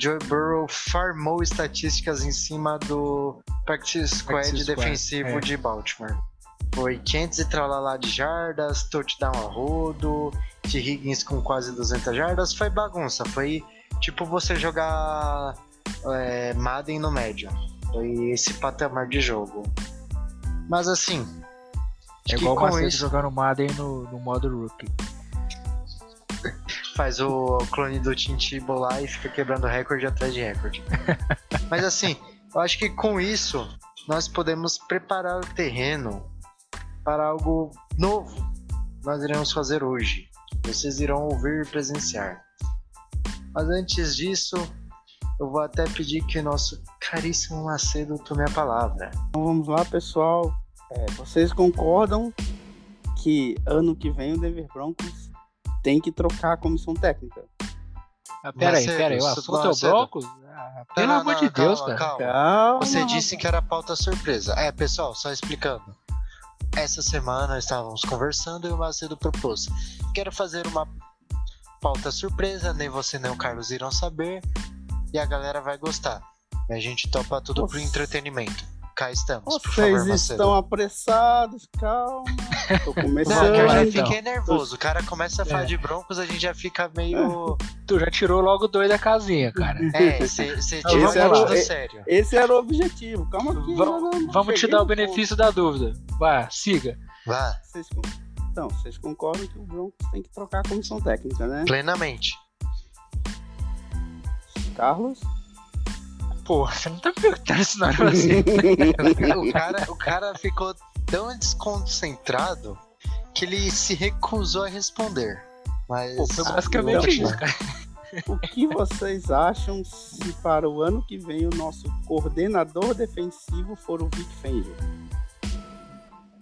Joe Burrow farmou estatísticas em cima do practice squad Practice squad, defensivo é. de Baltimore. Foi 500 e tralalá de jardas, touchdown a rodo, T. Higgins com quase 200 jardas. Foi bagunça, foi tipo você jogar é, Madden no médio. Foi esse patamar de jogo. Mas assim, É igual o com Macedo isso jogando Madden no, no modo rookie. faz o clone do Tintibo lá e fica quebrando recorde atrás de recorde. Mas assim, eu acho que com isso nós podemos preparar o terreno para algo novo. Nós iremos fazer hoje. Vocês irão ouvir e presenciar. Mas antes disso, eu vou até pedir que o nosso caríssimo Macedo tome a palavra. Então vamos lá, pessoal. É, vocês concordam que ano que vem o Denver Broncos tem que trocar a comissão técnica? Ah, pera aí, Macedo, pera aí, o assunto é o. Broncos? Ah, pelo Não, amor não, de Deus, calma, cara. calma. Calma. Você disse que era pauta surpresa. É, pessoal, só explicando. Essa semana estávamos conversando e o Macedo propôs. Quero fazer uma pauta surpresa, nem você nem o Carlos irão saber. E a galera vai gostar. E a gente topa tudo pro Nossa. entretenimento. Cá estamos, por Vocês favor, estão apressados, calma. Tô Não, começando. que eu já então. fiquei nervoso. O cara começa a falar É. de broncos, a gente já fica meio. Tu já tirou logo dois da casinha, cara. É, você Esse tirou era a o- do é- sério. Esse era o objetivo. Calma aqui. Va- não, não, não Vamos te dar o benefício da dúvida. Vai, siga. Vá, ponto. Vocês Então, vocês concordam que o Broncos tem que trocar a comissão técnica, né? plenamente. Carlos? Pô, você não tá me perguntando isso não era assim. o, cara, o cara ficou tão desconcentrado que ele se recusou a responder. Mas. Pô, foi basicamente então, isso, cara. O que vocês acham se para o ano que vem o nosso coordenador defensivo for o Vic Fangio?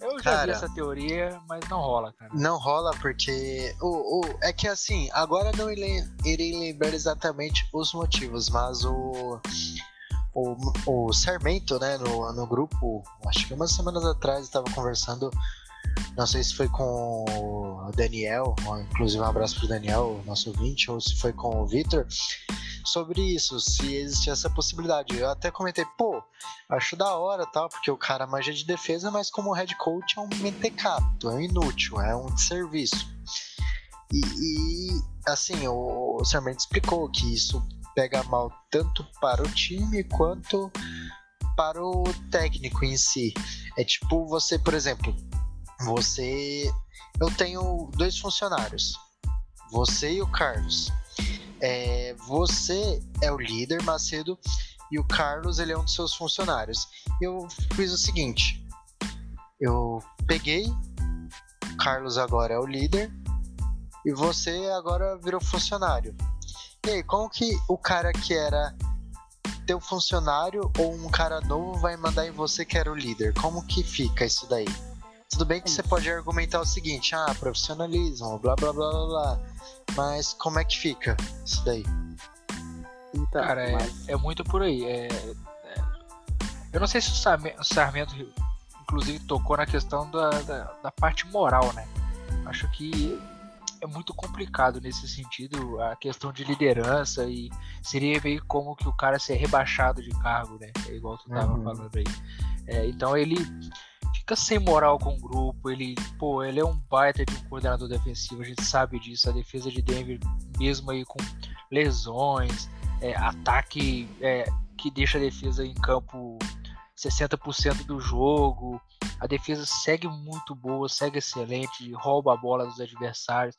Eu já Cara. vi essa teoria, mas não rola, cara. Não rola porque. O, o, é que assim, agora não irei, irei lembrar exatamente os motivos, mas o. O, o Sarmento, né, no, no grupo, acho que umas semanas atrás estava conversando, não sei se foi com o Daniel, inclusive um abraço pro Daniel, nosso ouvinte, ou se foi com o Victor, sobre isso, se existia essa possibilidade. Eu até comentei, pô, acho da hora tal, porque o cara manja de defesa, mas como head coach é um mentecato, é um inútil, é um serviço. E, e, assim, o, o Sarmento explicou que isso pega mal tanto para o time quanto para o técnico em si. É tipo você, por exemplo, você. Eu tenho dois funcionários, você e o Carlos. é, você é o líder, Macedo, e o Carlos ele é um dos seus funcionários. Eu fiz o seguinte: eu peguei, o Carlos agora é o líder, e você agora virou funcionário. E aí, como que o cara que era teu funcionário ou um cara novo vai mandar em você que era o líder? Como que fica isso daí? Tudo bem que você pode argumentar o seguinte, ah, profissionalismo, blá blá blá blá blá. Mas como é que fica isso daí? Então, Cara, é, mas- é muito por aí. é- é- Eu não sei se o Sarme- o Sarmento, inclusive, tocou na questão da, da, da parte moral, né? Acho que é muito complicado nesse sentido a questão de liderança e seria meio como que o cara ser rebaixado de cargo, né? É igual tu tava Uhum. falando aí. É, então ele fica sem moral com o grupo, ele, pô, ele é um baita de um coordenador defensivo, a gente sabe disso, a defesa de Denver, mesmo aí com lesões, é, ataque é, que deixa a defesa em campo 60% do jogo. A defesa segue muito boa, segue excelente, rouba a bola dos adversários.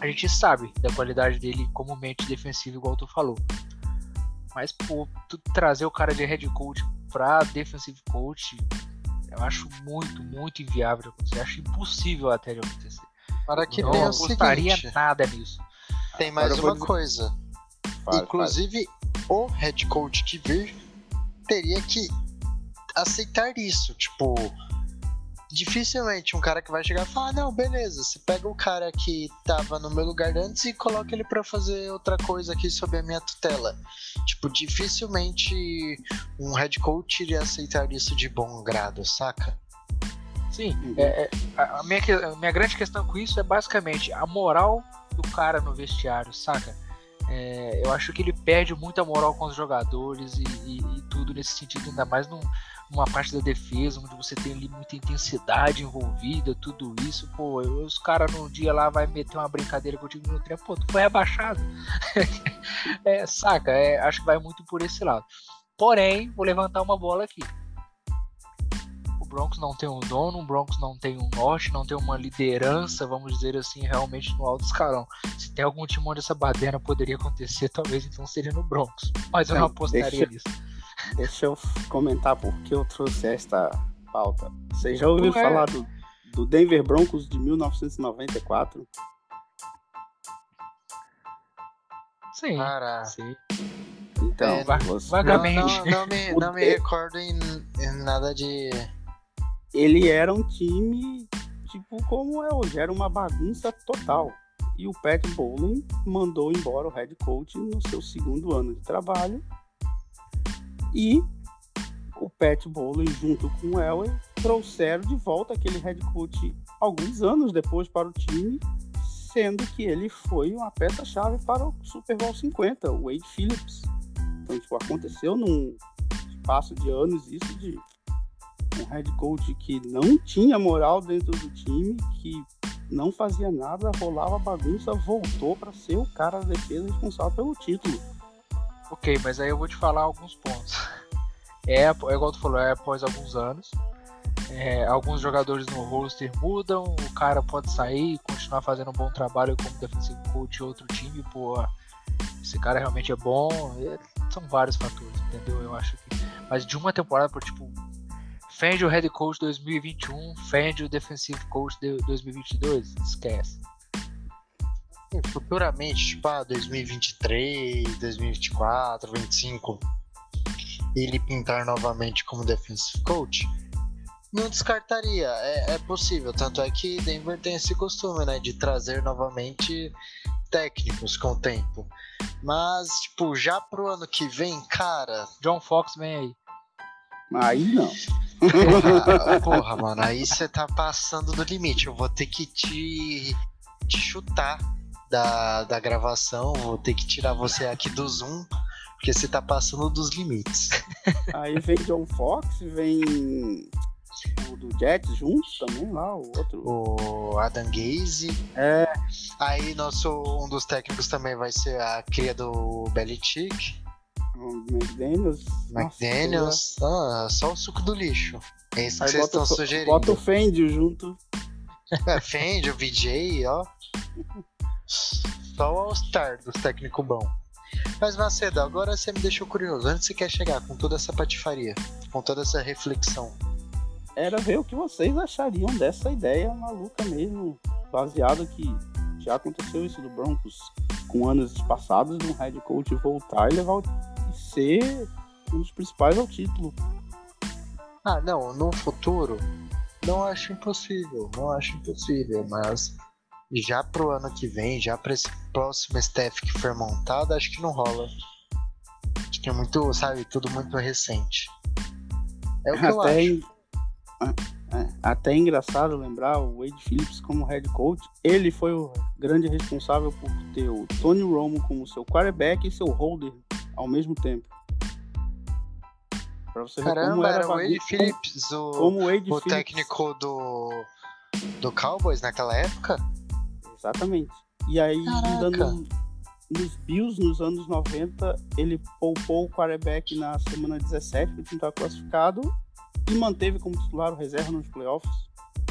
A gente sabe da qualidade dele como mente defensiva, igual tu falou. Mas, pô, tu trazer o cara de head coach pra defensive coach, eu acho muito, muito inviável de acontecer. Acho impossível até de acontecer. Para que não apostaria seguinte, nada nisso. tem mais Agora vou uma dizer- coisa. Inclusive, o head coach que vir teria que aceitar isso. Tipo, dificilmente um cara que vai chegar e falar: "Ah, não, beleza, você pega o cara que tava no meu lugar antes e coloca ele pra fazer outra coisa aqui sob a minha tutela. Tipo, dificilmente um head coach iria aceitar isso de bom grado, saca? Sim, Uhum. é- é- a, minha, a minha grande questão com isso é basicamente a moral do cara no vestiário, saca? É, eu acho que ele perde muita moral com os jogadores e, e- e tudo nesse sentido, ainda mais num- numa parte da defesa, onde você tem ali muita intensidade envolvida, tudo isso, pô, os caras num dia lá vai meter uma brincadeira contigo no treino, pô, tu foi rebaixado. É, saca? É, acho que vai muito por esse lado. Porém, vou levantar uma bola aqui. O Broncos não tem um dono, o Broncos não tem um norte, não tem uma liderança, vamos dizer assim, realmente no alto escalão. Se tem algum time onde essa baderna poderia acontecer, talvez então seria no Broncos. Mas eu não Não, apostaria deixa- nisso. Deixa eu comentar por que eu trouxe esta pauta. Você já ouviu Ué. falar do, do Denver Broncos de 1994? Sim. Cara, sim. Então, É, você- não, vagamente. não, não me, O não me de- recordo em, em nada de. ele era um time tipo como é hoje, era uma bagunça total. E o Pat Bowlen mandou embora o head coach no seu segundo ano de trabalho. E o Pat Bowlen, junto com o Elway, trouxeram de volta aquele head coach alguns anos depois para o time, sendo que ele foi uma peça-chave para o Super Bowl 50, o Wade Phillips. Então, tipo, aconteceu num espaço de anos isso de um head coach que não tinha moral dentro do time, que não fazia nada, rolava bagunça, voltou para ser o cara da defesa responsável pelo título. Ok, mas aí eu vou te falar alguns pontos. É, é igual tu falou, é após alguns anos. É, alguns jogadores no roster mudam, o cara pode sair e continuar fazendo um bom trabalho como defensive coach em outro time, pô, esse cara realmente é bom. é, são vários fatores, entendeu? Eu acho que. Mas de uma temporada por tipo. Fende o head coach 2021, fende o defensive coach de 2022, esquece. Futuramente, tipo, ah, 2023, 2024, 2025, ele pintar novamente como defensive coach, não descartaria, é, é possível. Tanto é que Denver tem esse costume, né, de trazer novamente técnicos com o tempo. Mas, tipo, já pro ano que vem, cara, John Fox vem aí. Aí não. porra, porra, mano, aí você tá passando do limite. Eu vou ter que te, te chutar da, da gravação, vou ter que tirar você aqui do Zoom, porque você tá passando dos limites. Aí vem John Fox, vem o do Jets juntos também lá, o outro. O Adam Gaze. É, Aí nosso, um dos técnicos também vai ser a cria do Belichick, McDaniels. Nossa, McDaniels. Ah, só o suco do lixo. É isso que vocês estão sugerindo. bota o Fendi junto. Fendi, o VJ, ó. só o All-Star dos técnicos bom. Mas Macedo, agora você me deixou curioso. Onde você quer chegar com toda essa patifaria? Com toda essa reflexão? Era ver o que vocês achariam dessa ideia maluca mesmo, baseado que já aconteceu isso do Broncos com anos passados, de um head coach voltar e levar e ser um dos principais ao título. Ah, não, no futuro não acho impossível, não acho impossível, mas já pro ano que vem, já para esse próximo staff que for montado, acho que não rola. Acho que é muito, sabe, tudo muito recente. É o que eu Até, acho. é, até é engraçado lembrar o Wade Phillips como head coach. Ele foi o grande responsável por ter o Tony Romo como seu quarterback e seu holder ao mesmo tempo. Pra você ver como Caramba, era era o Wade Phillips, o, como Wade o Phillips. técnico do, do Cowboys naquela época. Exatamente. E aí, dando nos Bills nos anos 90, ele poupou o quarterback na semana 17 para tentar classificado e manteve como titular o reserva nos playoffs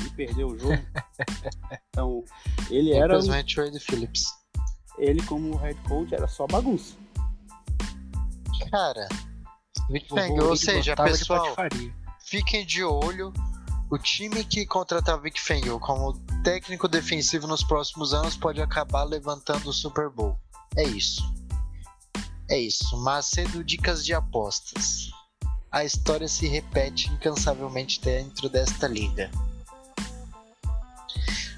e perdeu o jogo. então, ele era um- Simplesmente o Wade Phillips. ele como head coach era só bagunça. Cara, O Fangio, Wolverine ou seja, pessoal, fiquem de olho. O time que contratar o Vic Fangio como técnico defensivo nos próximos anos pode acabar levantando o Super Bowl. É isso. É isso. Macedo Dicas de Apostas. A história se repete incansavelmente dentro desta liga.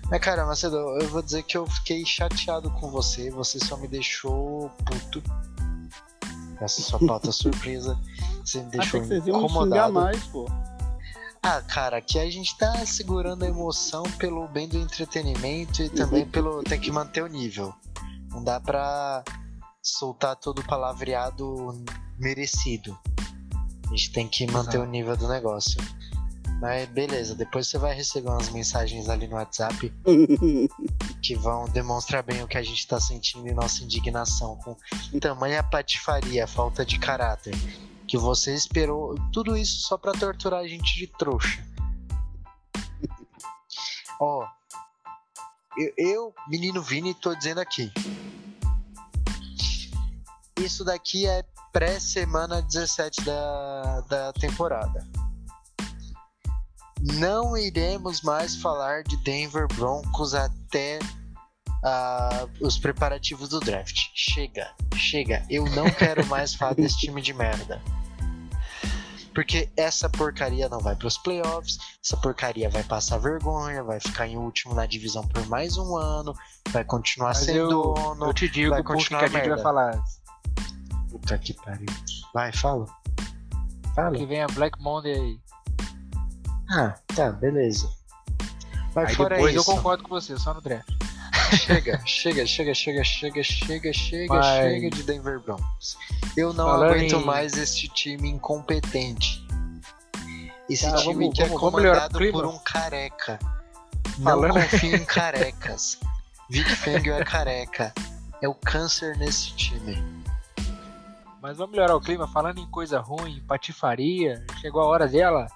Mas, cara, Macedo, eu vou dizer que eu fiquei chateado com você. Você só me deixou puto. Essa sua pauta surpresa. Você me Achei deixou que vocês iam incomodado. mais, pô. Ah, cara, aqui a gente tá segurando a emoção pelo bem do entretenimento e também pelo. tem que manter o nível. Não dá pra soltar todo o palavreado merecido. A gente tem que manter Exato. o nível do negócio. Mas beleza, depois você vai receber umas mensagens ali no WhatsApp que vão demonstrar bem o que a gente tá sentindo e nossa indignação com tamanha patifaria, falta de caráter. Que você esperou tudo isso só pra torturar a gente de trouxa. Ó, eu, eu, menino Vini, tô dizendo aqui. Isso daqui é pré-semana 17 da, da temporada. Não iremos mais falar de Denver Broncos até ah, os preparativos do draft. Chega, chega. Eu não quero mais falar desse time de merda. Porque essa porcaria não vai pros playoffs, essa porcaria vai passar vergonha, vai ficar em último na divisão por mais um ano, vai continuar Mas sendo eu, dono. eu te digo vai por que continuar a gente merda. vai falar. Puta que pariu. Vai, fala. Fala. Que vem a Black Monday aí. Ah, tá, beleza. Mas Aí fora depois isso, eu concordo com você, só no draft. Chega, chega, chega, chega, chega, chega, chega, Mas- chega de Denver Broncos. Eu não Falando aguento em- mais este time incompetente. Esse Cara, time vamos- que é vamos- o comandado por um careca. Falando- Não confio em carecas. Vic Fangio é careca. É o câncer nesse time. Mas vamos melhorar o clima, falando em coisa ruim, patifaria. Chegou a hora dela.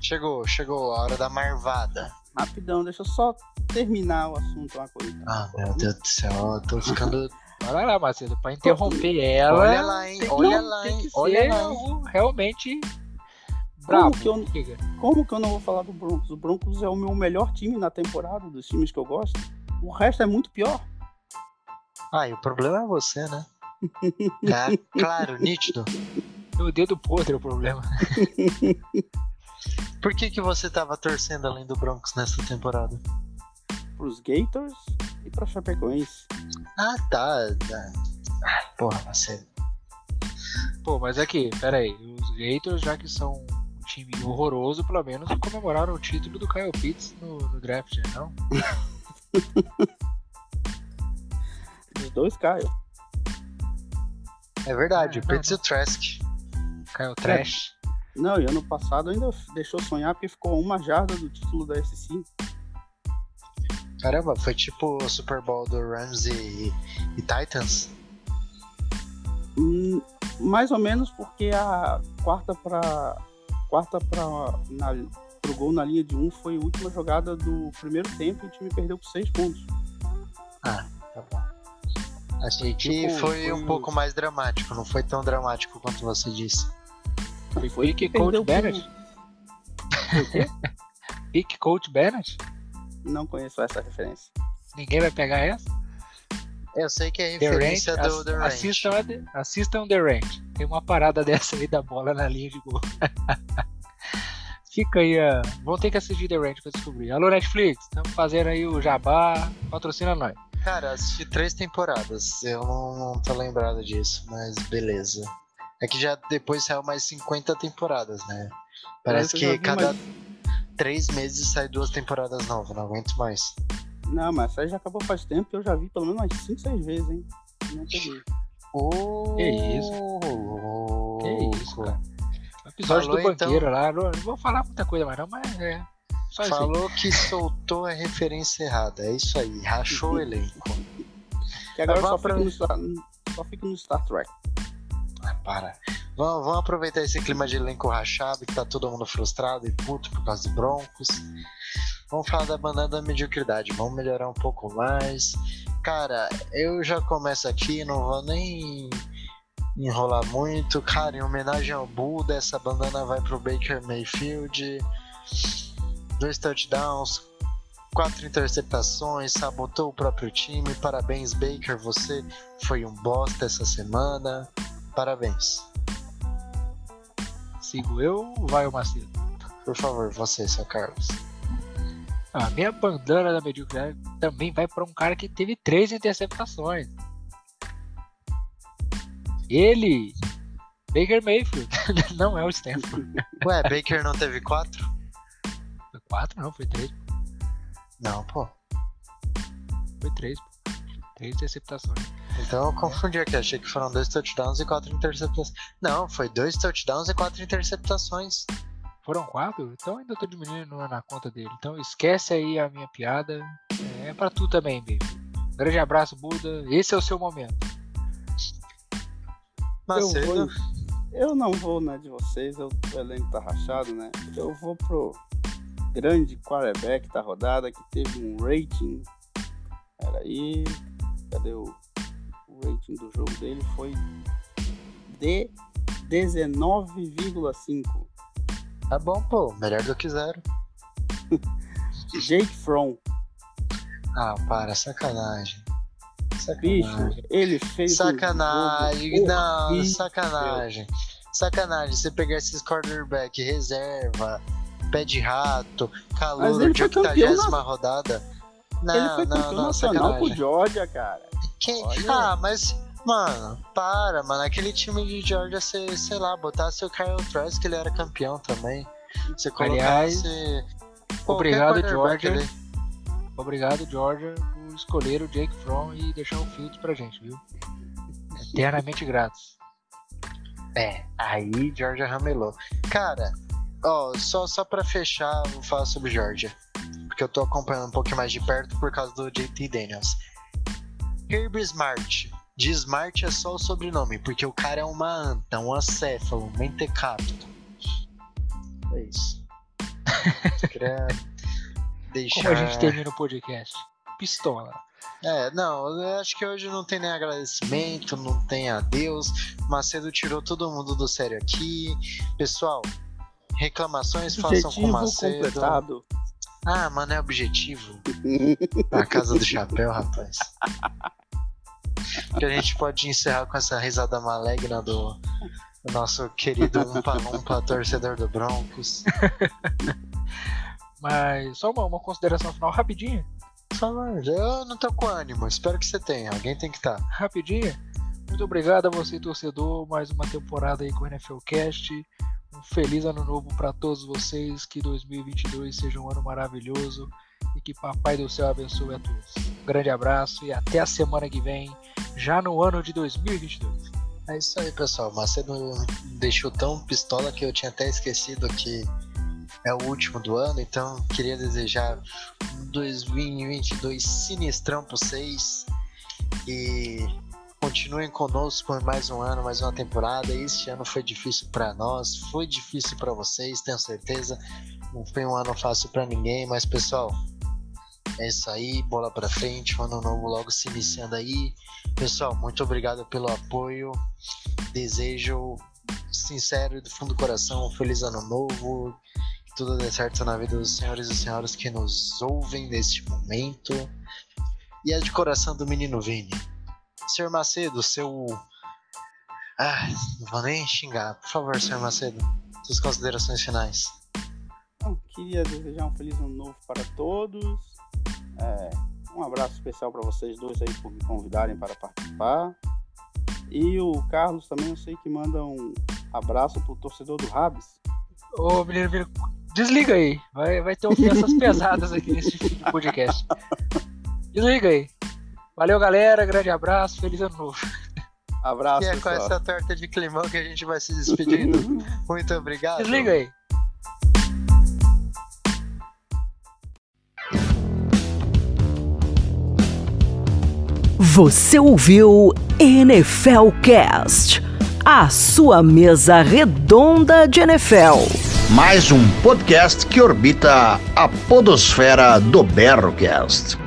Chegou, chegou a hora da marvada. Rapidão, deixa eu só terminar o assunto uma coisa. Ah, meu Deus do céu, eu tô ficando. Olha lá, Macedo, pra interromper ela. Olha lá, hein? tem- Olha não, lá, tem hein? que Olha ser lá, hein? algo realmente brabo. que eu- Diga. Como que eu não vou falar do Broncos? O Broncos é o meu melhor time na temporada, dos times que eu gosto. O resto é muito pior. Ah, e o problema é você, né? Tá claro, nítido. O dedo podre é o problema. Por que, que você tava torcendo além do Broncos nessa temporada? Pros Gators e pra Chapecoense. Ah, tá. tá. Ah, porra, você. Pô, mas aqui, pera aí. Os Gators, já que são um time horroroso, pelo menos comemoraram o título do Kyle Pitts no, no draft, né? Não? Os dois caem. É verdade, Ah, o Pitts e o Trask. Kyle Trash. Não, e ano passado ainda deixou sonhar porque ficou uma jarda do título da SC. Caramba, foi tipo o Super Bowl do Rams e, e Titans. Hum, mais ou menos porque a quarta pra. Quarta pra. Na, pro gol na linha de um foi a última jogada do primeiro tempo e o time perdeu por seis pontos. Ah, tá bom. Achei que tipo, foi, foi um o- pouco mais dramático, não foi tão dramático quanto você disse. Foi pique que Coach Bennett. pro- O quê? Pique Coach Bennett? Não conheço essa referência. Ninguém vai pegar essa? Eu sei que é The Range, referência do ass- The Range. assistam, a The- assistam The Range. Tem uma parada dessa aí da bola na linha de gol. Fica aí, a... vão ter que assistir The Range pra descobrir. Alô Netflix, estamos fazendo aí o Jabá, patrocina nós. Cara, assisti três temporadas. Eu não, não tô lembrado disso, mas beleza. É que já depois saiu mais 50 temporadas, né? Parece eu já que cada mais- três meses sai duas temporadas novas, não aguento mais. Não, mas essa aí já acabou faz tempo e eu já vi pelo menos umas 5, 6 vezes, hein? Não. Oh, Que isso? Que isso, cara. O episódio Falou, do banqueiro então. lá, não, não vou falar muita coisa mais não, mas é. Só isso aí. Falou que soltou a referência errada. É isso aí, rachou o elenco. Que agora só vamos fica, no só fica no Star Trek. Ah, para. Vamos, vamos aproveitar esse clima de elenco rachado, que tá todo mundo frustrado e puto por causa do Broncos. Vamos falar da banana da mediocridade, vamos melhorar um pouco mais. Cara, eu já começo aqui, não vou nem enrolar muito. Cara, em homenagem ao Buda, essa bandana vai pro Baker Mayfield. Dois touchdowns, quatro interceptações, sabotou o próprio time. Parabéns, Baker, você foi um bosta essa semana. Parabéns. Sigo eu ou vai o Macedo? Por favor, você, seu Carlos. A minha bandana da mediocridade também vai para um cara que teve três interceptações. Ele, Baker Mayfield, não é o Stanford. Ué, Baker não teve quatro? Foi quatro, não, foi três. Não, pô. Foi três, pô. Três interceptações. Então eu confundi aqui, achei que foram dois touchdowns e quatro interceptações. Não, foi dois touchdowns e quatro interceptações. Foram quatro? Então ainda tô diminuindo na conta dele. Então esquece aí a minha piada. É pra tu também, baby. Grande abraço, Buda. Esse é o seu momento. Macedo, Eu, vou, eu não vou na de vocês, eu, o elenco tá rachado, né? Eu vou pro grande quarterback da rodada que teve um rating. Peraí, cadê o, o rating do jogo dele? Foi de 19,5. tá bom, pô. Melhor do que zero. Jake Fromm, Ah, para, sacanagem. bicho, Sacanagem. ele fez. um Sacanagem, jogo não, horrível. sacanagem. Sacanagem, você pegar esses quarterback, reserva, pé de rato, calor de foi campeão 80 na- rodada. Não, Ele foi não, campeão não, nacional com o Georgia, cara. Quem? Ah, mas, mano, para, mano. Aquele time de Georgia, você, sei lá, botasse o Kyle Trask, que ele era campeão também. Você Aliás, colocasse. qualquer obrigado, Georgia. ali. Obrigado, Georgia, por escolher o Jake Fromm e deixar o Fields pra gente, viu? Eternamente gratos. É, aí Georgia ramelou. Cara, ó, só, só pra fechar, vou falar sobre Georgia. Porque eu tô acompanhando um pouquinho mais de perto por causa do JT Daniels. Kirby Smart. De Smart é só o sobrenome, porque o cara é uma anta, um acéfalo, um mentecapto. É isso. Queria deixar. Como a gente termina o podcast? Pistola. É, não, eu acho que hoje não tem nem agradecimento, não tem adeus. Macedo tirou todo mundo do sério aqui. Pessoal, reclamações façam com Macedo. completado. Ah, mano, é objetivo. Na casa do chapéu, rapaz. Que a gente pode encerrar com essa risada maligna do, nosso querido Umpa Lumpa, torcedor do Broncos. Mas só uma, uma consideração final rapidinha. Por favor, eu não tô com ânimo, espero que você tenha. Alguém tem que estar. Rapidinha. Muito obrigado a você, torcedor. Mais uma temporada aí com o NFL Cast. Um feliz ano novo para todos vocês. Que 2022 seja um ano maravilhoso e que Papai do Céu abençoe a todos. Um grande abraço e até a semana que vem, já no ano de 2022. É isso aí, pessoal. Macedo deixou tão pistola que eu tinha até esquecido que é o último do ano, então queria desejar um 2022 sinistrão para vocês e continuem conosco por mais um ano, mais uma temporada. Este ano foi difícil para nós, foi difícil para vocês, tenho certeza. Não foi um ano fácil para ninguém, mas pessoal, É isso aí, bola pra frente, ano novo logo se iniciando aí. Pessoal, muito obrigado pelo apoio. Desejo sincero do fundo do coração um feliz ano novo. Que tudo dê certo na vida dos senhores e senhoras que nos ouvem neste momento. E é de coração do menino Vini. Senhor Macedo, seu. Ah, não vou nem xingar. Por favor, senhor Macedo, suas considerações finais. Bom, queria desejar um feliz ano novo para todos. É, um abraço especial para vocês dois aí por me convidarem para participar. E o Carlos também eu sei que manda um abraço pro torcedor do Rabs. Ô, menino, menino, desliga aí. Vai, vai ter ofensas pesadas aqui nesse podcast. Desliga aí. Valeu, galera. Grande abraço. Feliz ano novo. Abraço, E é com pessoal. essa torta de climão que a gente vai se despedindo. Muito obrigado. Desliga aí. Você ouviu NFL Cast, a sua mesa redonda de NFL. Mais um podcast que orbita a podosfera do Berrocast.